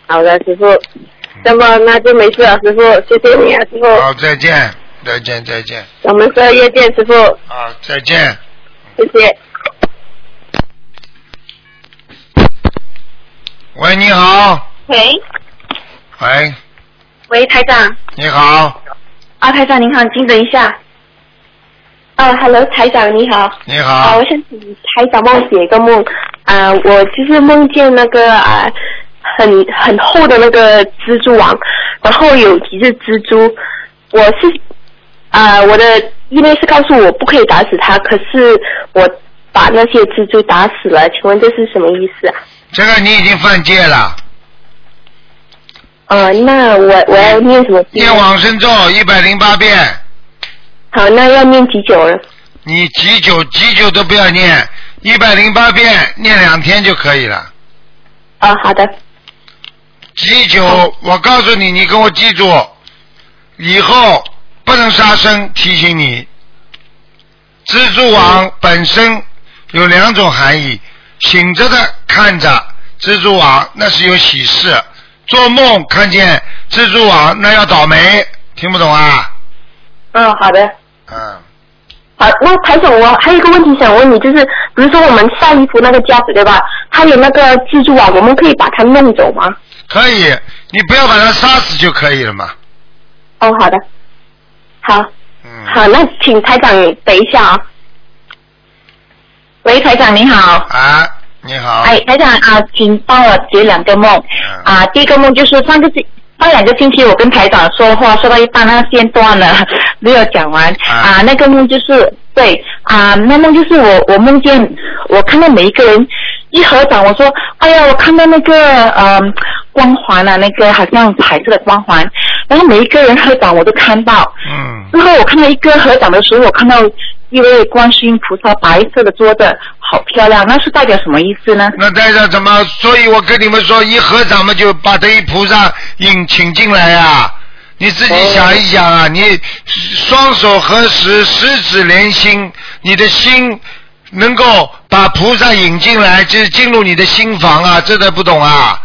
Speaker 8: 好的，师傅。那么那就没事了，师傅，谢谢你啊，师傅。
Speaker 2: 好，再见，再见，再见，
Speaker 8: 我们十二月见，师傅，
Speaker 2: 啊，再见。
Speaker 8: 谢谢。
Speaker 2: 喂，你好，
Speaker 9: 喂
Speaker 2: 喂，
Speaker 9: 喂，台长
Speaker 2: 你好，
Speaker 9: 啊，台长您好，请等一下。啊，Hello，台长你好。啊，
Speaker 2: 你好
Speaker 9: 我，想请台长帮我解一个梦。啊，我就是梦见那个啊，很很厚的那个蜘蛛网，然后有几只蜘蛛。我是啊，我的意念是告诉我不可以打死它，可是我把那些蜘蛛打死了。请问这是什么意思啊？
Speaker 2: 这个你已经犯戒了，
Speaker 9: 呃，那我我要念什么？
Speaker 2: 念往生咒一百零八遍，
Speaker 9: 好，那要念几久了？
Speaker 2: 你几久几久都不要念，一百零八遍念两天就可以了。
Speaker 9: 啊，好的。
Speaker 2: 几久？我告诉你，你给我记住，以后不能杀生。提醒你，蜘蛛网本身有两种含义：醒着的看着蜘蛛网，那是有喜事；做梦看见蜘蛛网，那要倒霉。听不懂啊？
Speaker 9: 嗯，好的。
Speaker 2: 嗯，
Speaker 9: 好，那台长，我还有一个问题想问你，就是比如说我们晒衣服那个架子对吧？它有那个蜘蛛网，我们可以把它弄走吗？
Speaker 2: 可以，你不要把它杀死就可以了嘛。
Speaker 9: 哦，好的。好。
Speaker 2: 嗯。
Speaker 9: 好，那请台长等一下啊。喂，台长你好。
Speaker 2: 啊，你好。
Speaker 10: 哎，台长啊，请帮我解两个梦。啊，第一个梦就是上个星上两个星期我跟台长说话说到一半，那个线断了，没有讲完。啊，那个梦就是对啊，那梦就是我我梦见我看到每一个人一合掌，我说哎呀，我看到那个呃光环啊，那个好像彩色的光环，然后每一个人合掌我都看到。
Speaker 2: 嗯。
Speaker 10: 之后我看到一个合掌的时候，我看到一位观世音菩萨白色的桌子，好漂亮，那是代表什么意思呢？
Speaker 2: 那代表什么？所以我跟你们说，一合掌嘛，就把这一菩萨引请进来呀、你自己想一想啊，你双手合十，十指连心，你的心能够把菩萨引进来，就是进入你的心房啊，这都不懂啊？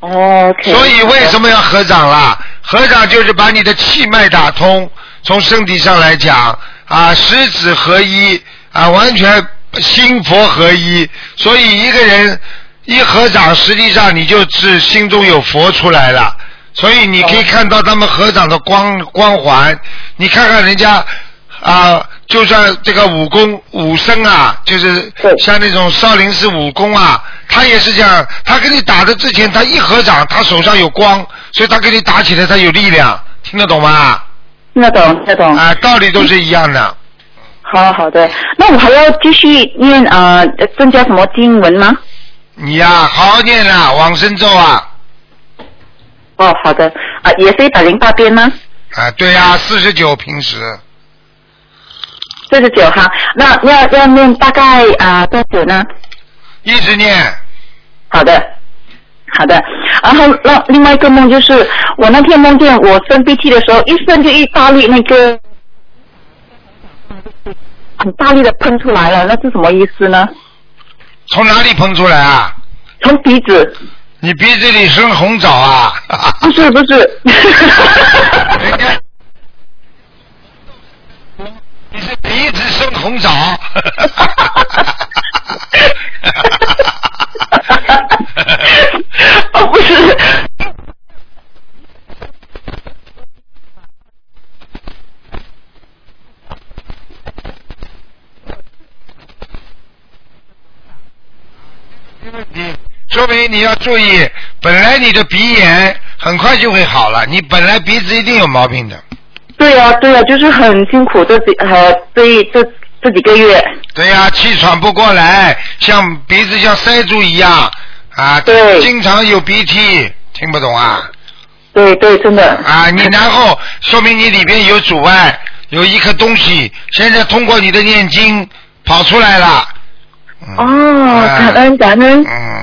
Speaker 10: 哦。
Speaker 2: 所以为什么要合掌啦？合掌就是把你的气脉打通，从身体上来讲啊，十指合一啊，完全心佛合一。所以一个人一合掌，实际上你就是心中有佛出来了。所以你可以看到他们合掌的光光环，你看看人家啊，就算这个武功武僧啊，就是像那种少林寺武功啊，他也是这样，他跟你打的之前，他一合掌，他手上有光，所以他跟你打起来他有力量，听得懂吗？
Speaker 10: 听得懂，听得懂。
Speaker 2: 啊，道理都是一样的。
Speaker 10: 好好的，那我还要继续念呃增加什么经文吗？
Speaker 2: 你呀、好好念啦，往生咒啊，
Speaker 10: 哦，好的，啊，也是一百零八遍吗？
Speaker 2: 啊，对呀、四十九平时，
Speaker 10: 四十九哈，那要要念大概啊、多久呢？
Speaker 2: 一直念。
Speaker 10: 好的，好的。然后那另外一个梦就是，我那天梦见我生鼻涕的时候，一生就一大力那个很大力的喷出来了，那是什么意思呢？
Speaker 2: 从哪里喷出来啊？
Speaker 10: 从鼻子。
Speaker 2: 你鼻子里生红枣啊？
Speaker 10: 不是不是。
Speaker 2: 人家你是鼻子生红枣。
Speaker 10: 哦，不是。
Speaker 2: 你说明你要注意，本来你的鼻炎很快就会好了，你本来鼻子一定有毛病的。
Speaker 10: 对呀、对呀、就是很辛苦这几呃这一这这几个月。
Speaker 2: 对呀、气喘不过来，像鼻子像塞住一样啊，
Speaker 10: 对
Speaker 2: 经常有鼻涕，听不懂啊？
Speaker 10: 对对，真的。
Speaker 2: 啊，你然后说明你里边有阻碍，有一颗东西，现在通过你的念经跑出来了。
Speaker 10: 哦，感恩感恩。
Speaker 2: 嗯。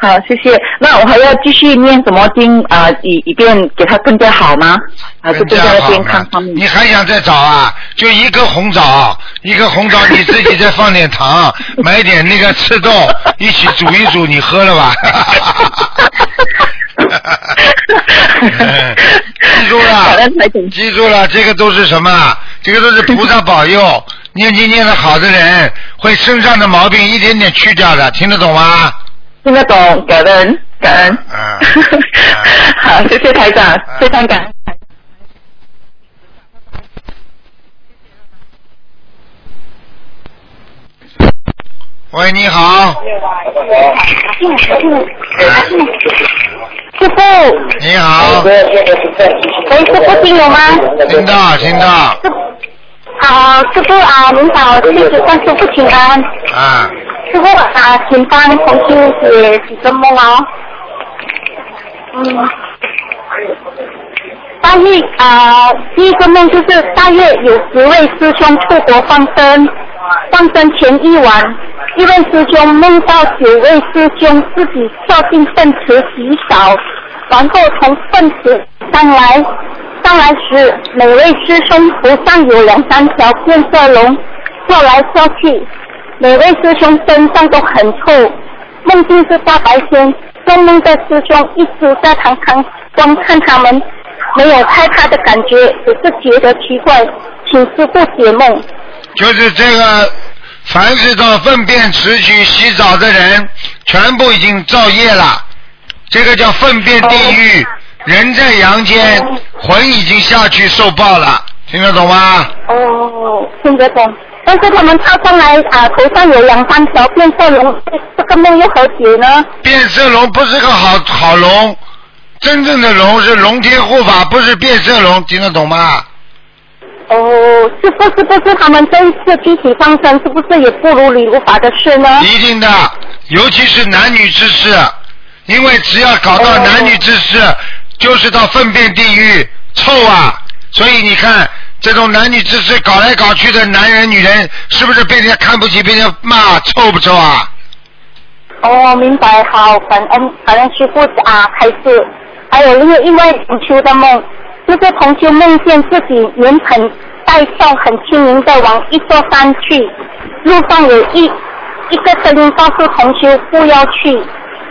Speaker 10: 好，谢谢。那我还要继续念什么经啊、以以便给他更加好吗？啊，是更加的健康方面。
Speaker 2: 你还想再找啊？就一个红枣，一个红枣，你自己再放点糖，买点那个赤豆，一起煮一煮，你喝了吧。记住了，记住了，这个都是什么？这个都是菩萨保佑，念经念的好的人，会身上的毛病一点点去掉的，听得懂吗？
Speaker 10: 听得懂，感恩感恩。
Speaker 2: 啊
Speaker 10: 好，谢谢台长，非常感恩。
Speaker 2: 喂，你好，
Speaker 11: 师傅。
Speaker 2: 你好，
Speaker 11: 喂，师傅听我吗？
Speaker 2: 听到听到，
Speaker 11: 啊，师傅啊，您好，弟子向师傅请安。
Speaker 2: 啊，
Speaker 11: 师傅啊，请帮同修写几个梦哦。嗯。大约啊，第一个梦就是大约有十位师兄出国放生，放生前一晚，一位师兄梦到九位师兄自己跳进粪池洗澡，然后从粪池上来，上来时每位师兄头上有两三条变色龙，跳来跳去，每位师兄身上都很臭，梦境是大白天，做梦的师兄一直在堂堂观看他们。没有害怕的感觉，只是觉得奇怪，请师傅解梦。
Speaker 2: 就是这个，凡是到粪便池去洗澡的人，全部已经造业了。这个叫粪便地狱，人在阳间，魂已经下去受报了，听得懂吗？
Speaker 11: 哦，听得懂。但是他们跳上来啊，头上有两三条变色龙，这个梦又何解呢？
Speaker 2: 变色龙不是个好好龙，真正的龙是龙天护法，不是变色龙，听得懂吗？
Speaker 11: 哦，是不是不是他们这一次集体放生，是不是也不如理无法的事呢？
Speaker 2: 一定的，尤其是男女之事，因为只要搞到男女之事，就是到粪便地狱，臭啊！所以你看，这种男女之事搞来搞去的男人女人，是不是被人家看不起，被人家骂，臭不臭啊？
Speaker 11: 哦，明白，好，感恩感恩师傅啊，开始。还有另外一位同修的梦，就是同修梦见自己原本带跳很轻盈的往一座山去，路上有一一个声音告诉同修不要去，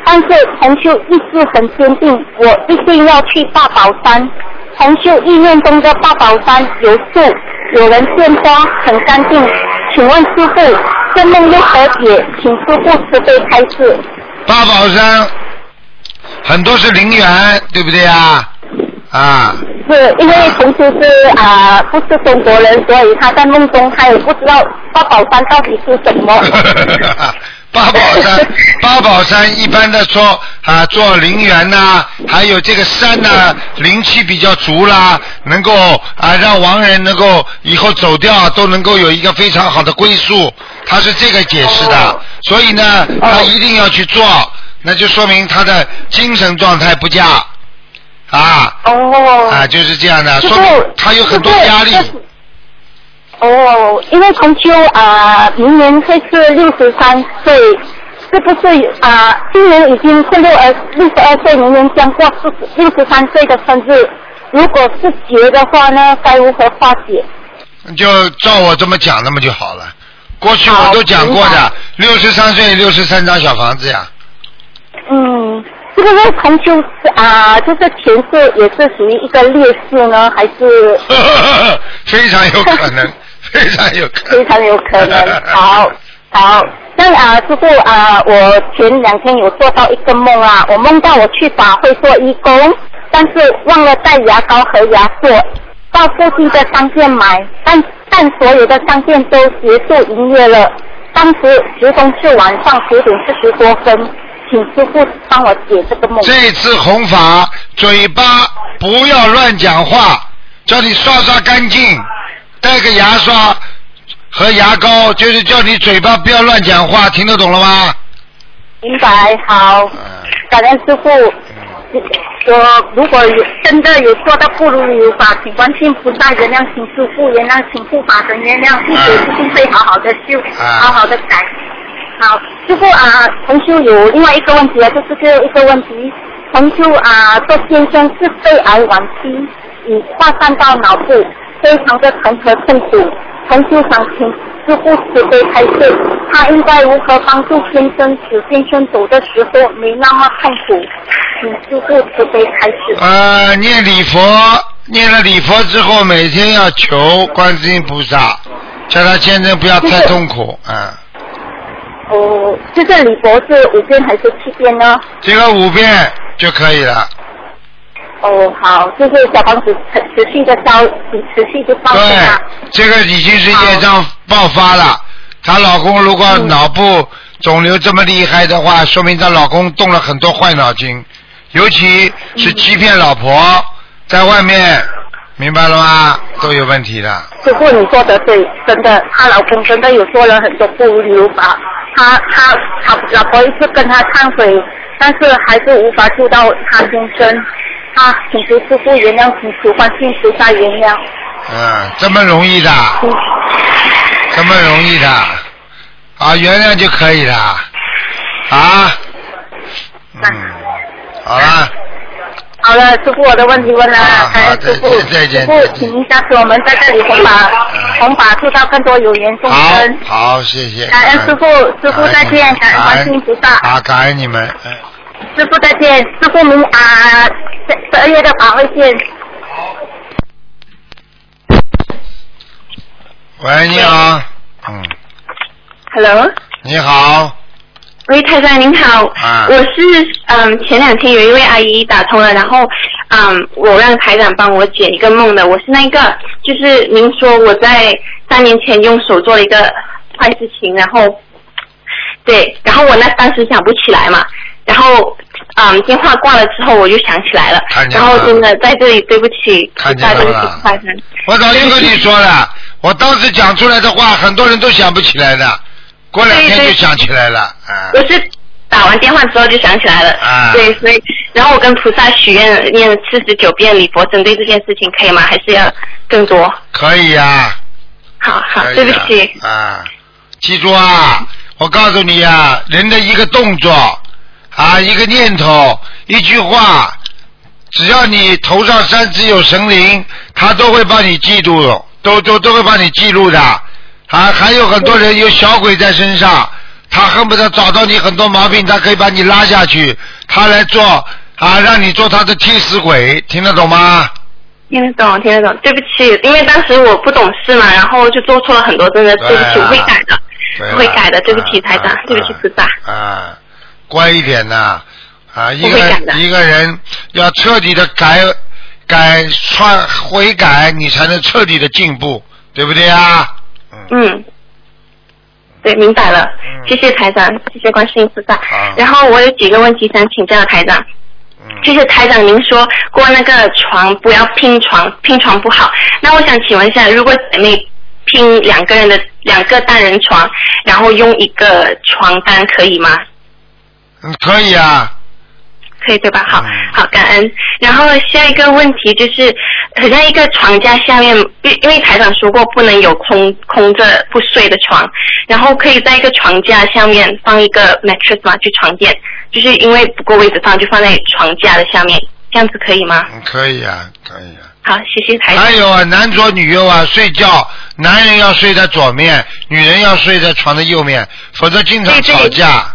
Speaker 11: 但是同修意志很坚定，我一定要去大宝山。同修意念中的大宝山有树，有人献花，很干净。请问师傅，这梦又何解？请师傅慈悲开示。
Speaker 2: 八宝山很多是陵园，对不对啊？啊，
Speaker 11: 是因为同修是啊、不是中国人，所以他在梦中他也不知道八宝山到底是什么。
Speaker 2: 八宝山，八宝山一般的说啊，做陵园呐、还有这个山呐、灵气比较足啦，能够啊让亡人能够以后走掉都能够有一个非常好的归宿，他是这个解释的，所以呢，他一定要去做，那就说明他的精神状态不佳。啊。
Speaker 11: 哦，
Speaker 2: 啊，就是这样的，说明他有很多压力
Speaker 11: 哦，因为同秋啊、明年会是六十三岁，是不是啊、今年已经是六二六十二岁，明年将过四十六十三岁的生日。如果是结的话呢，该如何化解？
Speaker 2: 就照我这么讲，那么就好了。过去我都讲过的，六十三岁六十三张小房子呀。
Speaker 11: 嗯，这个是同秋是啊、就是前世也是属于一个劣势呢，还是
Speaker 2: 非常有可能，非常有可能。
Speaker 11: 非常有可能。好，好。那啊，师傅啊，我前两天有做到一个梦啊，我梦到我去法会做义工，但是忘了带牙膏和牙刷，到附近的商店买，但但所有的商店都结束营业了。当时时钟是晚上九点四十多分，请师傅帮我解这个梦。
Speaker 2: 这次弘法，嘴巴不要乱讲话，叫你刷刷干净，带个牙刷和牙膏，就是叫你嘴巴不要乱讲话，听得懂了吗？
Speaker 11: 明白，好，感恩师傅。我如果有真的有做到不如理法，请观世音菩萨原谅，请师傅原谅，请护法神原谅，弟子一定会好好的修，好好的改。好，师傅啊，同修有另外一个问题啊，就是这一个问题，同修啊，做先生是肺癌晚期，已扩散到脑部，非常的疼和痛苦。同修想请师父慈悲开示，他应该如何帮助先生，使先生走的时候没那么痛苦？请师父慈悲开示。
Speaker 2: 呃，念礼佛，念了礼佛之后，每天要求观世音菩萨，叫他先生不要太痛苦，嗯。
Speaker 11: 哦，这个礼佛是五遍还是七遍呢？
Speaker 2: 这个五遍就可以了。
Speaker 11: 哦，好，就是小房子持持续的烧，持续的烧是吧？
Speaker 2: 这个已经是业障爆发了。她老公如果脑部肿瘤这么厉害的话，说明她老公动了很多坏脑筋，尤其是欺骗老婆，在外面，明白了吗？都有问题的。
Speaker 11: 师傅，你说的对，真的，她老公真的有做了很多不如理法，她她她老婆一直跟他忏悔，但是还是无法救到她先生。他请求师傅原谅，请求观世音菩萨原谅。
Speaker 2: 嗯，这么容易的，这么容易的，啊，原谅就可以了，啊，嗯，好了，
Speaker 11: 好了，师傅，我的问题问了，感恩师傅。
Speaker 2: 再见
Speaker 11: 师傅，请下次我们在这里弘法，弘法做到更多有缘众生。
Speaker 2: 好，谢谢。
Speaker 11: 感恩师傅，师傅再见，感恩观世音菩萨。
Speaker 2: 啊，感恩你们，嗯。
Speaker 11: 师傅再见，师傅明啊，十二月的法会见。
Speaker 2: 喂，你好，嗯
Speaker 12: ，Hello，
Speaker 2: 你好，
Speaker 12: 喂，台长您好，
Speaker 2: 啊。
Speaker 12: 我是嗯前两天有一位阿姨打通了，然后嗯我让台长帮我解一个梦的，我是那个就是您说我在三年前用手做了一个坏事情，然后对，然后我那当时想不起来嘛，然后嗯电话挂了之后我就想起来了，然后真的在这里对不起，
Speaker 2: 看见
Speaker 12: 大对不
Speaker 2: 了
Speaker 12: 起，
Speaker 2: 我早就跟你说了，我当时讲出来的话，很多人都想不起来的，过两天就想起来了，啊，
Speaker 12: 我是打完电话之后就想起来了，
Speaker 2: 啊。
Speaker 12: 对，所以然后我跟菩萨许愿念四十九遍礼佛，针对这件事情可以吗？还是要更多？
Speaker 2: 可以呀、
Speaker 12: 好好
Speaker 2: 可以，
Speaker 12: 对不起，
Speaker 2: 啊，记住啊，我告诉你啊，人的一个动作啊，一个念头，一句话，只要你头上三只有神灵，他都会帮你记住，都都都会帮你记录的。啊，还有很多人有小鬼在身上，他恨不得找到你很多毛病，他可以把你拉下去，他来做啊，让你做他的替死鬼，听得懂吗？
Speaker 12: 听得懂，听得懂。对不起，因为当时我不懂事嘛，然后就做错了很多，真的对不起，我会改的，会改的。对不起，台长，对不起，菩萨。
Speaker 2: 啊，乖一点呐！啊，一个一个人要彻底的改改穿悔改，你才能彻底的进步，对不对啊？
Speaker 12: 嗯，对，明白了，谢谢台长，谢谢观世音菩萨。然后我有几个问题想请教台长。就是台长，您说过那个床不要拼床，拼床不好。那我想请问一下，如果姐妹拼两个人的两个单人床，然后用一个床单可以吗？
Speaker 2: 嗯，可以啊。
Speaker 12: 可以对吧？好，好，感恩。然后下一个问题就是，很像一个床架下面，因因为台长说过不能有空空着不睡的床，然后可以在一个床架下面放一个 mattress 嘛，就床垫，就是因为不够位置放，就放在床架的下面，这样子可以吗？
Speaker 2: 嗯可以啊，可以啊。
Speaker 12: 好，谢谢台长。
Speaker 2: 还有啊，男左女右啊，睡觉，男人要睡在左面，女人要睡在床的右面，否则经常吵架。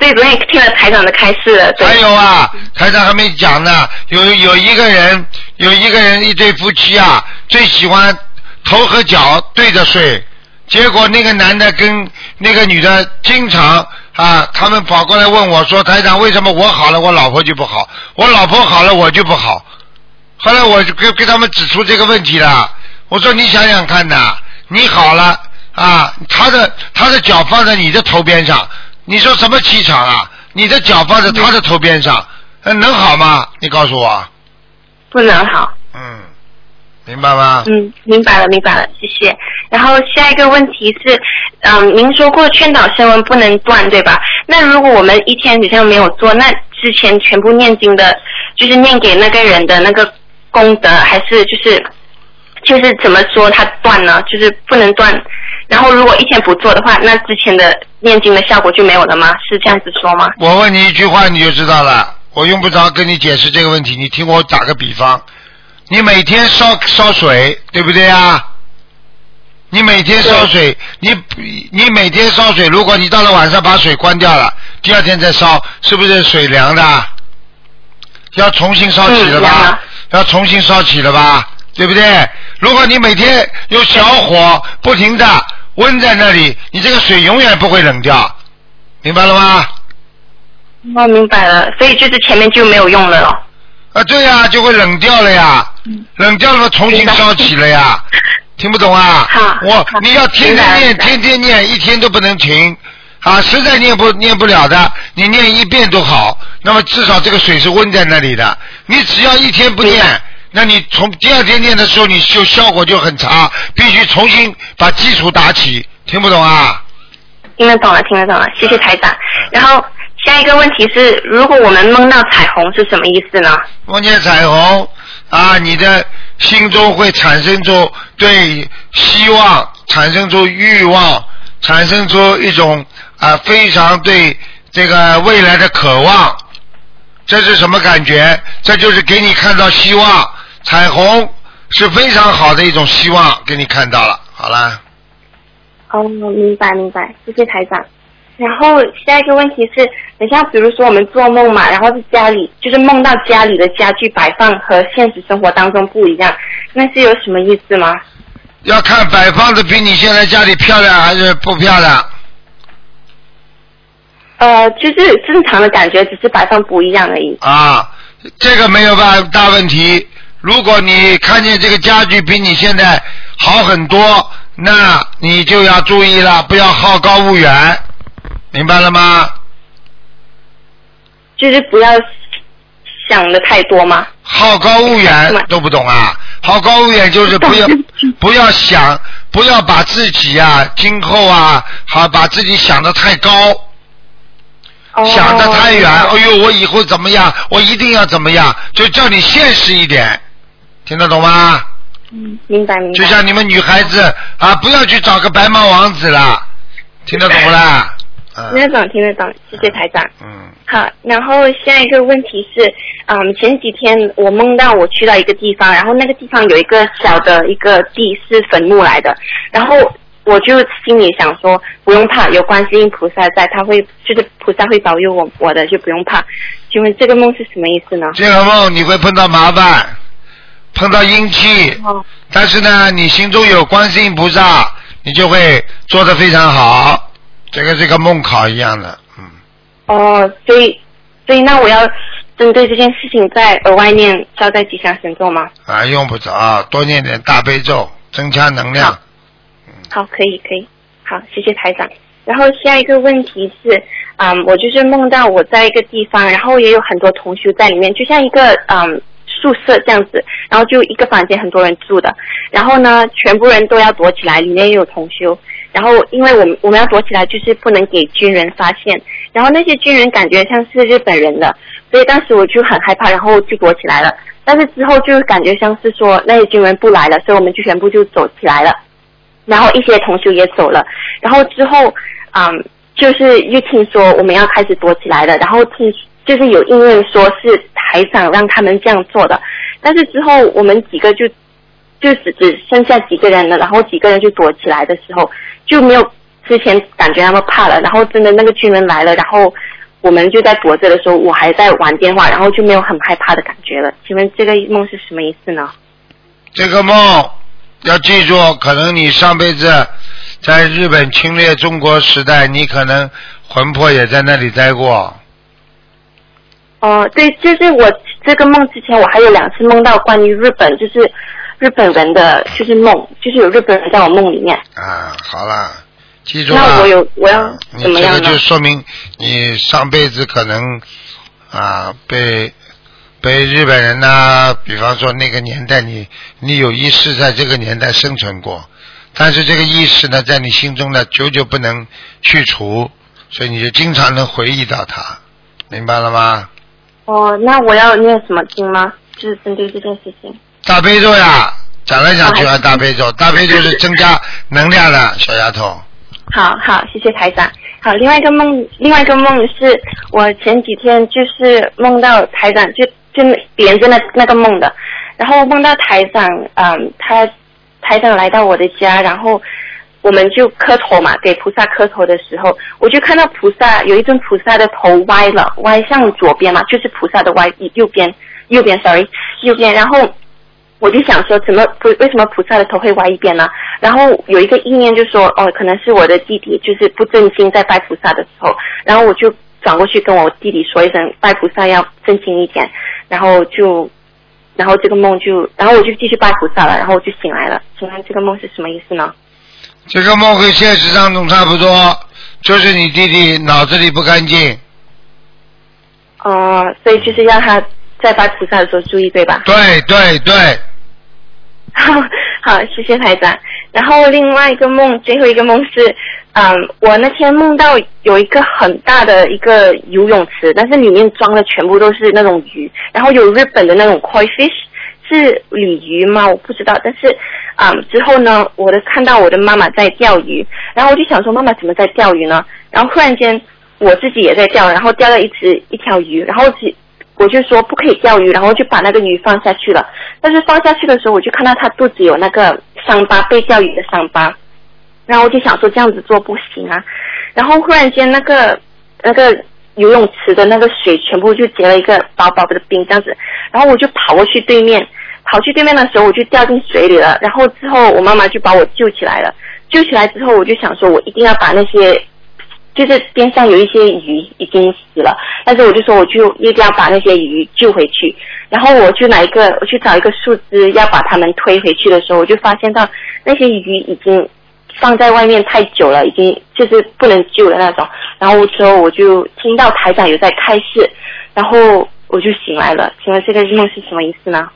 Speaker 12: 对，昨天也听了台长的开示。
Speaker 2: 还有啊，台长还没讲呢，有有一个人，有一个人，一对夫妻啊，最喜欢头和脚对着睡，结果那个男的跟那个女的经常啊，他们跑过来问我说，台长为什么我好了，我老婆就不好，我老婆好了，我就不好。后来我就给给他们指出这个问题了，我说你想想看呐，你好了啊，他的他的脚放在你的头边上，你说什么气场啊？你的脚放在他的头边上，呃能好吗？你告诉我。
Speaker 12: 不能好。
Speaker 2: 嗯，明白吗？
Speaker 12: 嗯，明白了，明白了，谢谢。然后下一个问题是，嗯，您说过劝导声闻不能断，对吧？那如果我们一天好像没有做，那之前全部念经的，就是念给那个人的那个功德，还是就是就是怎么说它断呢？就是不能断。然后如果一天不做的话，那之前的念经的效果就没有了吗？是这样子说吗？
Speaker 2: 我问你一句话你就知道了，我用不着跟你解释这个问题，你听我打个比方，你每天烧烧水，对不对啊？你每天烧水，你你每天烧水，如果你到了晚上把水关掉了，第二天再烧，是不是水凉的？要重新烧起了吧？要重新烧起了吧？对不对？如果你每天用小火不停的温在那里，你这个水永远不会冷掉，明白了吗？
Speaker 12: 我明白了，所以就是前面就没有用了咯。
Speaker 2: 啊，对呀、就会冷掉了呀，冷掉了嘛，重新烧起了呀，听不懂啊？我你要天天念，天天念，一天都不能停。啊，实在念不念不了的，你念一遍都好。那么至少这个水是温在那里的。你只要一天不念，那你从第二天念的时候，你就效果就很差，必须重新把基础打起。听不懂啊？
Speaker 12: 听得懂了，听得懂了，谢谢台长。然后下一个问题是，如果我们梦到彩虹是什么意思呢？
Speaker 2: 梦见彩虹啊，你的心中会产生出对希望，产生出欲望，产生出一种啊非常对这个未来的渴望。这是什么感觉？这就是给你看到希望，彩虹是非常好的一种希望，给你看到了。好了，
Speaker 12: 哦，明白明白，谢谢台长。然后下一个问题是，等下比如说我们做梦嘛，然后是家里就是梦到家里的家具摆放和现实生活当中不一样，那是有什么意思吗？
Speaker 2: 要看摆放的比你现在家里漂亮还是不漂亮。
Speaker 12: 呃，就是正常的感觉，只是摆放不一样而已。
Speaker 2: 啊，这个没有办大问题。如果你看见这个家具比你现在好很多，那你就要注意了，不要好高骛远，明白了吗？
Speaker 12: 就是不要想的太多吗？
Speaker 2: 好高骛远都不懂啊！好高骛远就是不要 不要想，不要把自己啊，今后啊，好把自己想的太高。想得太远，哎呦，我以后怎么样？我一定要怎么样？就叫你现实一点，听得懂吗？
Speaker 12: 嗯，明白明白。
Speaker 2: 就像你们女孩子啊，不要去找个白马王子啦，听得懂不啦？
Speaker 12: 听得懂，听得懂，谢谢台长。
Speaker 2: 嗯。
Speaker 12: 好，然后下一个问题是，嗯，前几天我梦到我去到一个地方，然后那个地方有一个小的一个地是坟墓来的，然后我就心里想说，不用怕，有观世音菩萨在，他会就是菩萨会保佑我我的，就不用怕。请问这个梦是什么意思呢？
Speaker 2: 这个梦你会碰到麻烦，碰到阴气，但是呢，你心中有观世音菩萨，你就会做得非常好。这个是个梦考一样的，嗯
Speaker 12: 哦，所以所以那我要针对这件事情再额外念消灾吉祥神咒吗？
Speaker 2: 啊，用不着，多念点大悲咒，增加能量。
Speaker 12: 好，可以可以，好，谢谢台长。然后下一个问题是，嗯，我就是梦到我在一个地方，然后也有很多同修在里面，就像一个嗯宿舍这样子，然后就一个房间很多人住的，然后呢，全部人都要躲起来，里面也有同修，然后因为我们我们要躲起来，就是不能给军人发现，然后那些军人感觉像是日本人的，所以当时我就很害怕，然后就躲起来了。但是之后就感觉像是说那些军人不来了，所以我们就全部就走起来了，然后一些同学也走了，然后之后嗯，就是又听说我们要开始躲起来了，然后听就是有因为说是台长让他们这样做的，但是之后我们几个就就只只剩下几个人了，然后几个人就躲起来的时候就没有之前感觉那么怕了，然后真的那个军人来了，然后我们就在躲着的时候，我还在玩电话，然后就没有很害怕的感觉了。请问这个梦是什么意思呢？
Speaker 2: 这个梦要记住，可能你上辈子在日本侵略中国时代，你可能魂魄也在那里待过。
Speaker 12: 哦、对，就是我这个梦之前，我还有两次梦到关于日本，就是日本人的，就是梦，就是有日本人在我梦里面。
Speaker 2: 啊，好了，记住了。
Speaker 12: 那我有我要
Speaker 2: 你
Speaker 12: 怎么样呢
Speaker 2: 这个就？说明你上辈子可能啊被被日本人呐、比方说那个年代你你有意识在这个年代生存过，但是这个意识呢在你心中呢久久不能去除，所以你就经常能回忆到它，明白了吗？
Speaker 12: 哦，那我要念什么经吗？就是针对这件事情。
Speaker 2: 大悲咒呀，讲来讲去啊，大悲咒，大悲咒是增加能量的，小丫头。
Speaker 12: 好好，谢谢台长。好，另外一个梦，另外一个梦是我前几天就是梦到台长，就就连着那那个梦的，然后梦到台长，嗯，他台长来到我的家，然后我们就磕头嘛，给菩萨磕头的时候，我就看到菩萨有一尊菩萨的头歪了，歪向左边嘛，就是菩萨的歪右边，右边，sorry，右边，然后我就想说，怎么菩为什么菩萨的头会歪一边呢？然后有一个意念就说，哦，可能是我的弟弟就是不正经在拜菩萨的时候，然后我就转过去跟我弟弟说一声，拜菩萨要正经一点，然后就，然后这个梦就，然后我就继续拜菩萨了，然后我就醒来了。请问这个梦是什么意思呢？
Speaker 2: 这个梦和现实当中差不多，就是你弟弟脑子里不干净。
Speaker 12: 哦、所以就是让他在发菩萨的时候注意，对吧？
Speaker 2: 对对对，
Speaker 12: 好，好，谢谢台长。然后另外一个梦，最后一个梦是，嗯，我那天梦到有一个很大的一个游泳池，但是里面装的全部都是那种鱼，然后有日本的那种 koi fish，是鲤鱼吗？我不知道。但是，嗯，之后呢，我的看到我的妈妈在钓鱼，然后我就想说，妈妈怎么在钓鱼呢？然后忽然间我自己也在钓，然后钓了一只一条鱼，然后只我就说不可以钓鱼，然后就把那个鱼放下去了。但是放下去的时候，我就看到它肚子有那个伤疤，被钓鱼的伤疤。然后我就想说这样子做不行啊。然后忽然间那个那个游泳池的那个水全部就结了一个薄薄的冰这样子，然后我就跑过去对面，跑去对面的时候我就掉进水里了。然后之后我妈妈就把我救起来了。救起来之后，我就想说我一定要把那些就是边上有一些鱼已经死了，但是我就说我就一定要把那些鱼救回去。然后我就拿一个，我去找一个树枝要把它们推回去的时候，我就发现到那些鱼已经放在外面太久了，已经就是不能救的那种。然后之后我就听到台长有在开示，然后我就醒来了。请问这个梦是什么意思呢？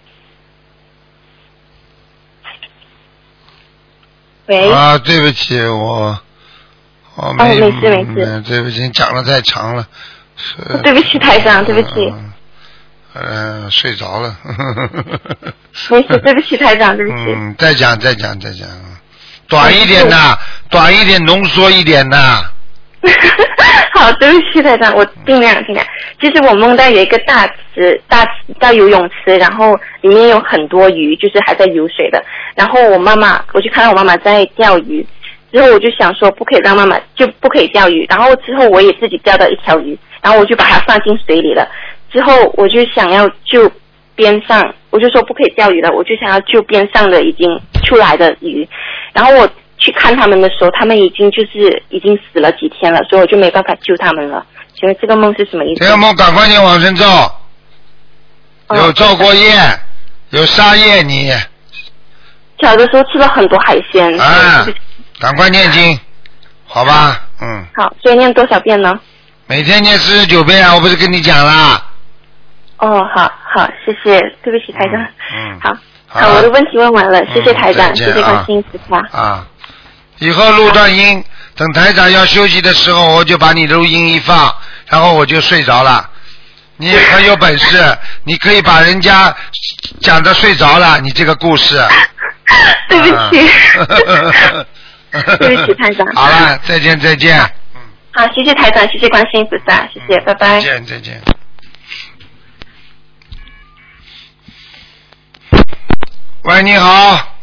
Speaker 12: 喂，
Speaker 2: 啊，对不起，我我
Speaker 12: 哦
Speaker 2: 没、
Speaker 12: 事没事。
Speaker 2: 嗯对不起，讲的太长了，是
Speaker 12: 对不起台长，对不起，
Speaker 2: 嗯、睡着了，
Speaker 12: 没事，对不起台长，对不起。
Speaker 2: 嗯，再讲再讲再讲，短一点呐，短一点，浓缩一点呐，
Speaker 12: 好，对不起，台长，我尽量尽量。其实我梦到有一个大池，大大游泳池，然后里面有很多鱼，就是还在游水的。然后我妈妈，我就看到我妈妈在钓鱼，之后我就想说不可以让妈妈就不可以钓鱼。然后之后我也自己钓到一条鱼，然后我就把它放进水里了。之后我就想要救边上，我就说不可以钓鱼了，我就想要救边上的已经出来的鱼。然后我去看他们的时候，他们已经就是已经死了几天了，所以我就没办法救他们了。请问这个梦是什么意思？
Speaker 2: 这个梦赶快念往生咒，
Speaker 12: 哦
Speaker 2: 有造过业，有杀业你，
Speaker 12: 小的时候吃了很多海鲜。
Speaker 2: 啊，赶快念经，好吧，嗯，
Speaker 12: 好，所以念多少遍呢？
Speaker 2: 每天念四十九遍啊，我不是跟你讲啦，
Speaker 12: 哦，好好，谢谢，对不起台长。
Speaker 2: 嗯，
Speaker 12: 好，
Speaker 2: 好
Speaker 12: 好，我的问题问完了，谢谢台长，谢谢观
Speaker 2: 啊
Speaker 12: 世音菩萨。
Speaker 2: 啊，以后录段音，等台长要休息的时候，我就把你录音一放，然后我就睡着了。你很有本事，你可以把人家讲的睡着了，你这个故事。
Speaker 9: 对不起，对不起，台长。
Speaker 2: 好了，再见再见。
Speaker 9: 好，谢谢台长，谢谢观世音菩萨，谢谢，拜拜。
Speaker 2: 再见再见。喂，你好。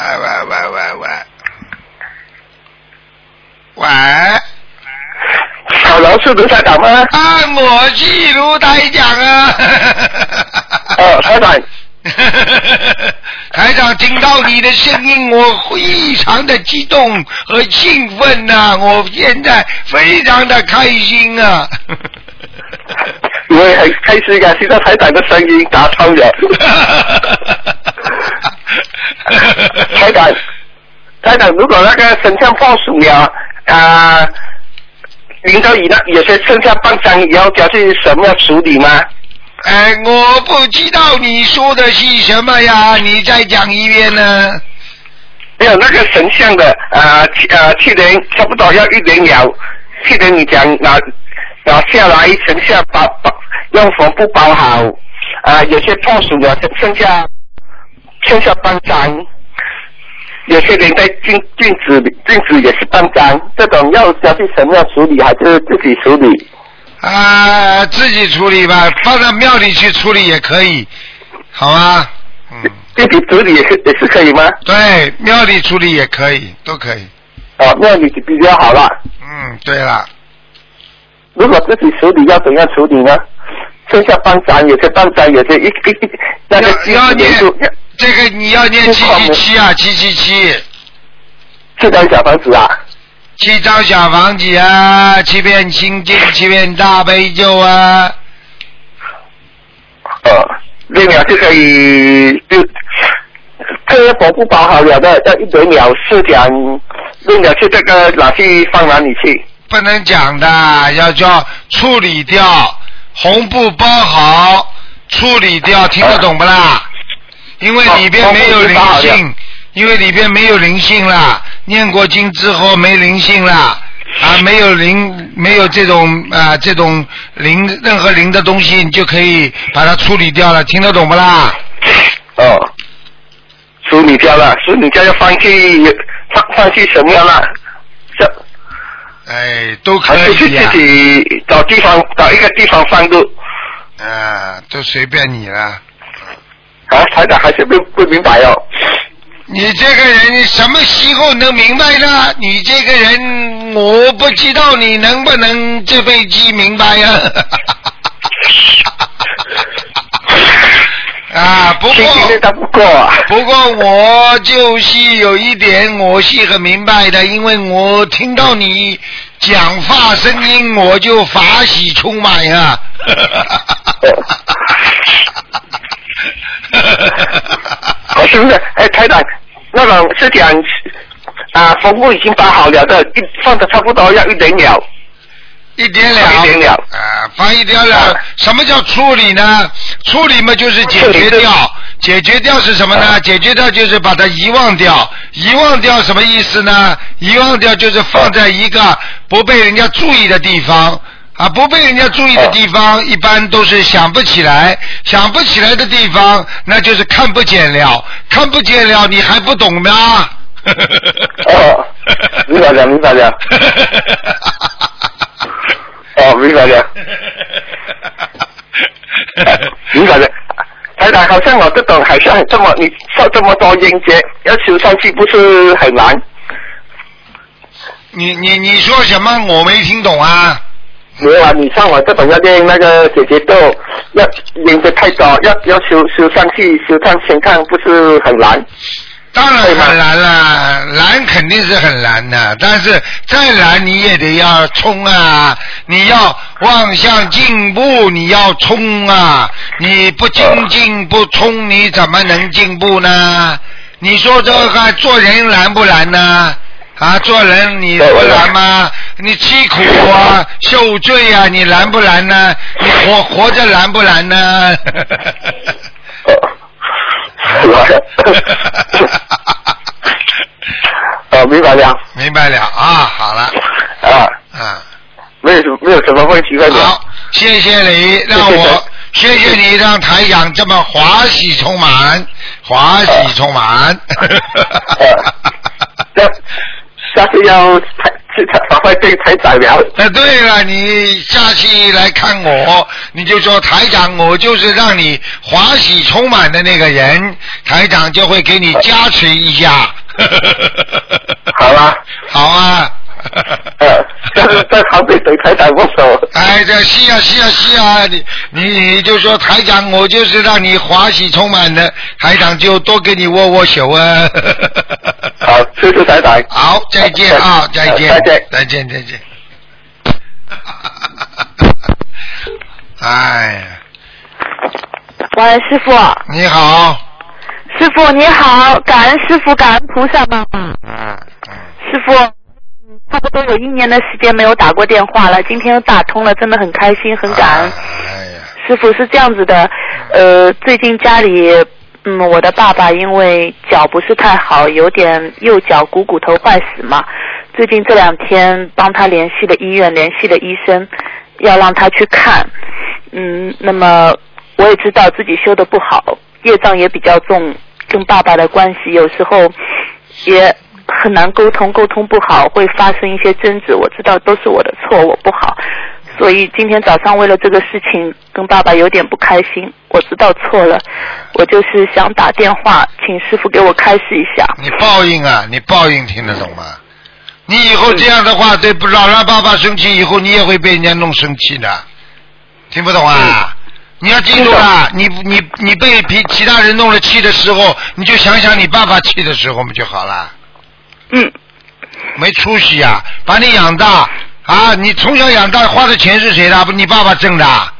Speaker 2: 喂喂喂喂喂。喂。
Speaker 13: 小老鼠卢台长吗？
Speaker 2: 啊，我是卢台长啊。
Speaker 13: 哦，台长。
Speaker 2: 台长听到你的声音，我非常的激动和兴奋呐、我现在非常的开心啊。
Speaker 13: 我也很开心啊，听到台长的声音打通了。台长，台长，如果那个神像破损了啊，领导以那有些剩下半张，以后要去什么要处理吗？
Speaker 2: 哎，我不知道你说的是什么呀，你再讲一遍呢？
Speaker 13: 没有那个神像的啊，去啊，去年差不多要一年了，去年你讲拿拿下来神像包包用缝布包好啊，有些破损了，剩剩下剩下半张，有些人在镜镜子里镜子也是半张，这种要交去神庙处理还是自己处理？
Speaker 2: 啊，自己处理吧，放到庙里去处理也可以，好吗？
Speaker 13: 自己处理也是也是可以吗？
Speaker 2: 对，庙里处理也可以，都可以。
Speaker 13: 哦，庙里比较好了。
Speaker 2: 嗯，对了，
Speaker 13: 如果自己处理要怎样处理呢？剩下半张，有些半张，有些一一一那个
Speaker 2: 要念
Speaker 13: 数
Speaker 2: 这个你要念七七七啊，七七七。
Speaker 13: 七张小房子啊。
Speaker 2: 七张小房子啊，七遍心经，七遍大悲咒啊。
Speaker 13: 呃，六秒就可以就这个佛不包好了的，要一百秒是讲六秒去这个拿去放哪里去？
Speaker 2: 不能讲的，要叫处理掉，红布包好，处理掉，听得懂不啦？因为里边没有灵性，因为里边没有灵性啦，念过经之后没灵性啦，啊，没有灵，没有这种啊这种灵任何灵的东西，你就可以把它处理掉了，听得懂不啦？
Speaker 13: 哦，处理掉了，处理掉要放弃放放弃什么样了？
Speaker 2: 哎，都可
Speaker 13: 还是去
Speaker 2: 以、
Speaker 13: 自己找地方找一个地方放入？
Speaker 2: 啊，都随便你了。
Speaker 13: 啊，台长还是不不明白哦。
Speaker 2: 你这个人什么时候能明白呢？你这个人，我不知道你能不能这辈子明白呀、啊，不过
Speaker 13: 不过啊，
Speaker 2: 不过我就是有一点我是很明白的，因为我听到你讲话声音，我就法喜充满呀、
Speaker 13: 哦，是不是？哎，台长，那个是讲啊，风布已经包好了的，一放的差不多要一点了。
Speaker 2: 一点了，
Speaker 13: 一点了。
Speaker 2: 啊，放一点了。什么叫处理呢？处理嘛就是解决掉，解决掉是什么呢？解决掉就是把它遗忘掉，遗忘掉什么意思呢？遗忘掉就是放在一个不被人家注意的地方。啊，不被人家注意的地方，一般都是想不起来，想不起来的地方，那就是看不见了，看不见了，你还不懂吗？
Speaker 13: 哦，明白了，明白了。哦，明白了。明白了。台长，好像我这种好像这么你受这么多音节，要求上去不是很难？
Speaker 2: 你你你说什么？我没听懂啊。
Speaker 13: 没有啊，你像我这种要练那个姐姐咒，要音节太高，要要修修上去，修上先看不是很难？
Speaker 2: 当然很难了，难肯定是很难的，但是再难你也得要冲啊！你要望向进步，你要冲啊！你不精进不冲，你怎么能进步呢？你说这个做人难不难呢？啊，做人你不难吗？你吃苦啊，受罪啊，你难不难呢？你活活着难不难呢？
Speaker 13: 哦，明白了。
Speaker 2: 明白了啊，好了。
Speaker 13: 啊。
Speaker 2: 啊。
Speaker 13: 没有什么没有什么问题了。
Speaker 2: 好，谢谢你让我，谢谢你让台长这么华喜充满，华喜充满。
Speaker 13: 下次要台去台法会对台长聊。
Speaker 2: 哎，对了，你下次来看我，你就说台长，我就是让你华喜充满的那个人，台长就会给你加持一下。
Speaker 13: 好啊，
Speaker 2: 好啊。
Speaker 13: 呃，在在旁边对台长握手。
Speaker 2: 哎，这是啊是啊是啊，你你你就说台长，我就是让你华喜充满的，台长就多给你握握手啊。
Speaker 13: 好，谢谢台长。
Speaker 2: 好，再见啊，再见，
Speaker 13: 再见，
Speaker 2: 再见，再见。哎呀，
Speaker 14: 喂，师傅。
Speaker 2: 你好。
Speaker 14: 师傅你好，感恩师傅，感恩菩萨妈妈。嗯师傅，差不多有一年的时间没有打过电话了，今天又打通了，真的很开心，很感恩。师傅是这样子的，呃，最近家里，嗯，我的爸爸因为脚不是太好，有点右脚股骨头坏死嘛，最近这两天帮他联系了医院，联系了医生，要让他去看。嗯，那么我也知道自己修的不好，业障也比较重，跟爸爸的关系有时候也很难沟通，沟通不好会发生一些争执。我知道都是我的错，我不好，所以今天早上为了这个事情跟爸爸有点不开心。我知道错了，我就是想打电话请师傅给我开示一下。
Speaker 2: 你报应啊！你报应听得懂吗？你以后这样的话，对不老让爸爸生气，以后你也会被人家弄生气的，听不懂啊？你要记住啊！你你你被其其他人弄了气的时候，你就想想你爸爸气的时候不就好了？
Speaker 14: 嗯。
Speaker 2: 没出息呀！把你养大啊！你从小养大花的钱是谁的？不，你爸爸挣的。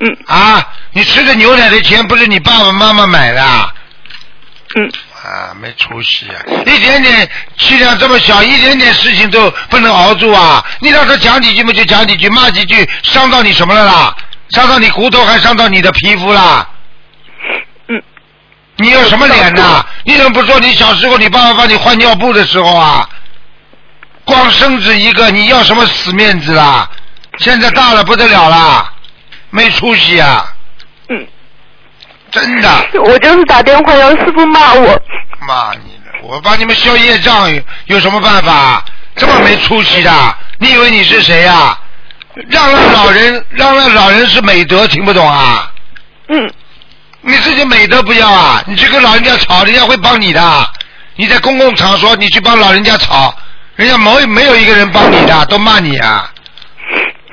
Speaker 14: 嗯。
Speaker 2: 啊！你吃的牛奶的钱不是你爸爸妈妈买的。
Speaker 14: 嗯。
Speaker 2: 啊，没出息啊！一点点气量这么小，一点点事情都不能熬住啊！你让他讲几句嘛，就讲几句，骂几句，伤到你什么了啦？伤到你骨头，还伤到你的皮肤啦？
Speaker 14: 嗯。
Speaker 2: 你有什么脸呐？你怎么不说你小时候你爸爸帮你换尿布的时候啊？光生子一个，你要什么死面子啦？现在大了不得了啦，没出息啊！
Speaker 14: 嗯。
Speaker 2: 真的。
Speaker 14: 我就是打电话让师傅骂我。
Speaker 2: 骂你呢？我帮你们消业障，有有什么办法？这么没出息的？你以为你是谁呀、让让老人，让让老人是美德，听不懂啊？
Speaker 14: 嗯。
Speaker 2: 你自己美德不要啊？你去跟老人家吵，人家会帮你的。你在公共场所，你去帮老人家吵，人家没没有一个人帮你的，都骂你啊！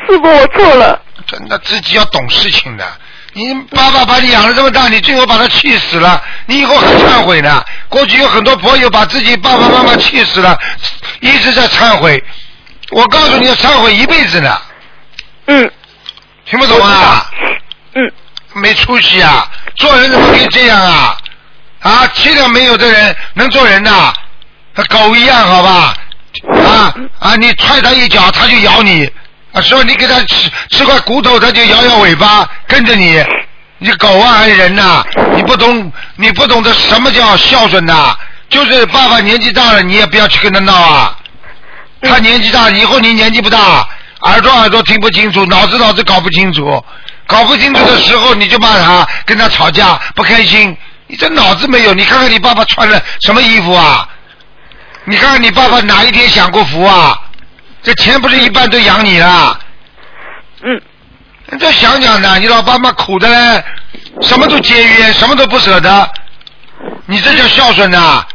Speaker 14: 师傅，我错了。
Speaker 2: 真的，自己要懂事情的。你爸爸把你养了这么大，你最后把他气死了，你以后还忏悔呢。过去有很多朋友把自己爸爸妈妈气死了，一直在忏悔。我告诉你要忏悔一辈子呢。
Speaker 14: 嗯。
Speaker 2: 听不懂啊？没出息啊！做人怎么可以这样啊？啊，气量没有的人能做人呐？和狗一样，好吧？啊啊！你踹他一脚，他就咬你。啊，说你给他吃吃块骨头，他就摇摇尾巴跟着你。你狗啊还是人呐、你不懂，你不懂得什么叫孝顺呐、就是爸爸年纪大了，你也不要去跟他闹啊。他年纪大，以后你年纪不大，耳朵耳朵听不清楚，脑子脑子搞不清楚，搞不清楚的时候你就骂他，跟他吵架不开心，你这脑子没有？你看看你爸爸穿了什么衣服啊？你看看你爸爸哪一天享过福啊？这钱不是一半都养你了？
Speaker 14: 嗯。
Speaker 2: 你再想想呢，你老爸妈苦的嘞，什么都节约，什么都不舍得，你这叫孝顺呐？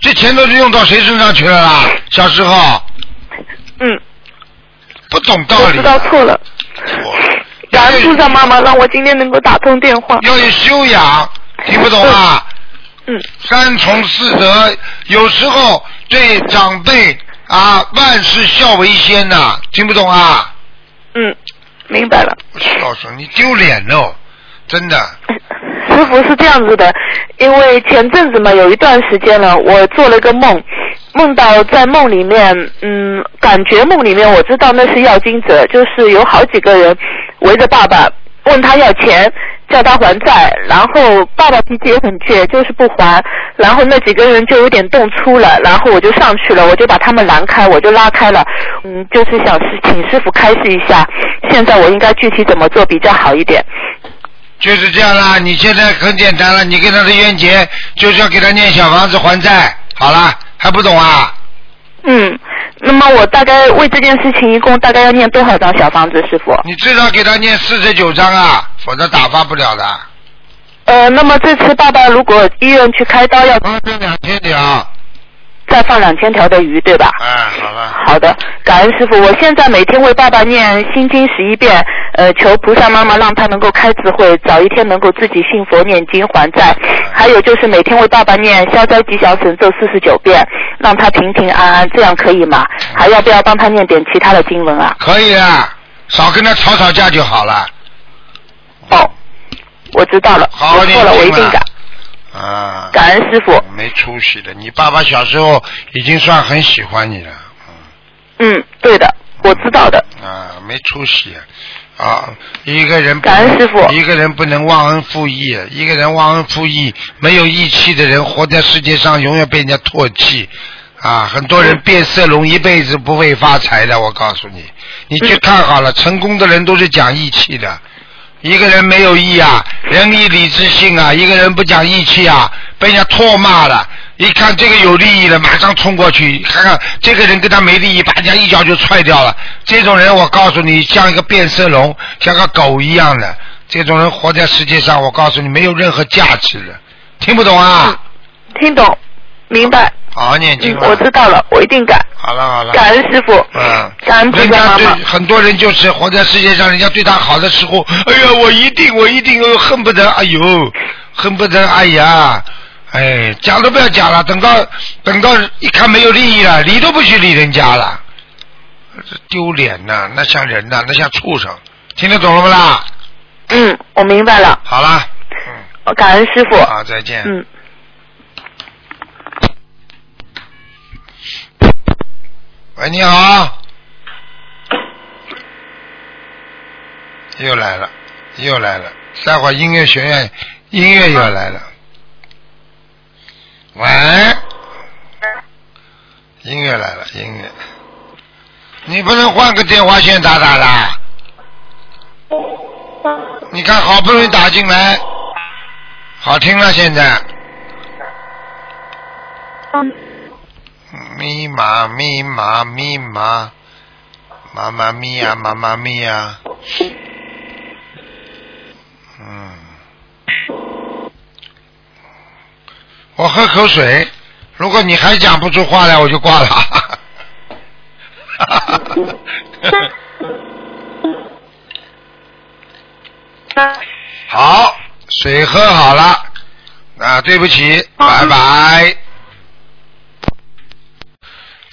Speaker 2: 这钱都是用到谁身上去了啦？小时候。
Speaker 14: 嗯。
Speaker 2: 不懂道理。
Speaker 14: 知道错了。感恩菩萨妈妈让我今天能够打通电话。
Speaker 2: 要有修养，听不懂啊？
Speaker 14: 嗯。
Speaker 2: 三从四德，有时候对长辈啊，万事孝为先呐、听不懂啊？
Speaker 14: 嗯，明白了。
Speaker 2: 孝顺，你丢脸哦，真的。
Speaker 14: 师傅是这样子的，因为前阵子嘛，有一段时间了，我做了个梦，梦到在梦里面，嗯，感觉梦里面我知道那是要经者，就是有好几个人围着爸爸问他要钱，叫他还债，然后爸爸脾气也很倔，就是不还，然后那几个人就有点动粗了，然后我就上去了，我就把他们拦开，我就拉开了，嗯，就是想是请师傅开示一下，现在我应该具体怎么做比较好一点？
Speaker 2: 就是这样啦，你现在很简单了，你跟他的冤结就是要给他念小房子还债，好了，还不懂啊？
Speaker 14: 嗯，那么我大概为这件事情一共大概要念多少张小房子，师傅？
Speaker 2: 你至少给他念四十九张啊，否则打发不了的。
Speaker 14: 呃，那么这次爸爸如果医院去开刀要
Speaker 2: 这两千条，
Speaker 14: 再放两千条的鱼，对吧？
Speaker 2: 哎，好了。
Speaker 14: 好的，感恩师傅。我现在每天为爸爸念心经十一遍，呃，求菩萨妈妈让他能够开智慧，早一天能够自己信佛念经还债。还有就是每天为爸爸念消灾吉祥神咒四十九遍，让他平平安安，这样可以吗？还要不要帮他念点其他的经文啊？
Speaker 2: 可以啊，少跟他吵吵架就好了。
Speaker 14: 哦我知道了，
Speaker 2: 好
Speaker 14: 我错了，我一定改。
Speaker 2: 啊。
Speaker 14: 感恩师傅。
Speaker 2: 没出息的，你爸爸小时候已经算很喜欢你了。
Speaker 14: 嗯，对的，我知道的。
Speaker 2: 啊，没出息啊！一个人
Speaker 14: 感恩师傅
Speaker 2: 一个人不能忘恩负义，一个人忘恩负义，没有义气的人活在世界上永远被人家唾弃。啊，很多人变色龙一辈子不会发财的，我告诉你，你去看好了，成功的人都是讲义气的。一个人没有义啊，仁义礼智信啊，一个人不讲义气啊，被人家唾骂了。一看这个有利益了，马上冲过去，看看这个人跟他没利益，把人家一脚就踹掉了。这种人，我告诉你，像一个变色龙，像个狗一样的。这种人活在世界上，我告诉你，没有任何价值的。听不懂啊？
Speaker 14: 听懂，明白。
Speaker 2: 好好念经
Speaker 14: 嗯，
Speaker 2: 吧。
Speaker 14: 我知道了，我一定改。
Speaker 2: 好了好了。
Speaker 14: 感恩师傅。
Speaker 2: 嗯。
Speaker 14: 感恩菩
Speaker 2: 人家对
Speaker 14: 萨妈妈。
Speaker 2: 很多人就是活在世界上，人家对他好的时候，哎呀，我一定我一定恨不得，哎呦，恨不得，哎呀，哎，讲都不要讲了，等到等到一看没有利益了，理都不许理人家了，这丢脸呐，那像人呐，那像畜生，听得懂了不啦？
Speaker 14: 嗯，我明白了。
Speaker 2: 好了，
Speaker 14: 我感恩师傅。
Speaker 2: 好，再见。
Speaker 14: 嗯。
Speaker 2: 喂，你好。又来了，又来了，待会儿音乐学院音乐又来了。喂，音乐来了，音乐。你不能换个电话线打打啦？你看，好不容易打进来，好听了现在。密码密码密码，妈妈咪呀妈妈咪呀，嗯，我喝口水，如果你还讲不出话来，我就挂了。好，水喝好了，啊，对不起，拜拜。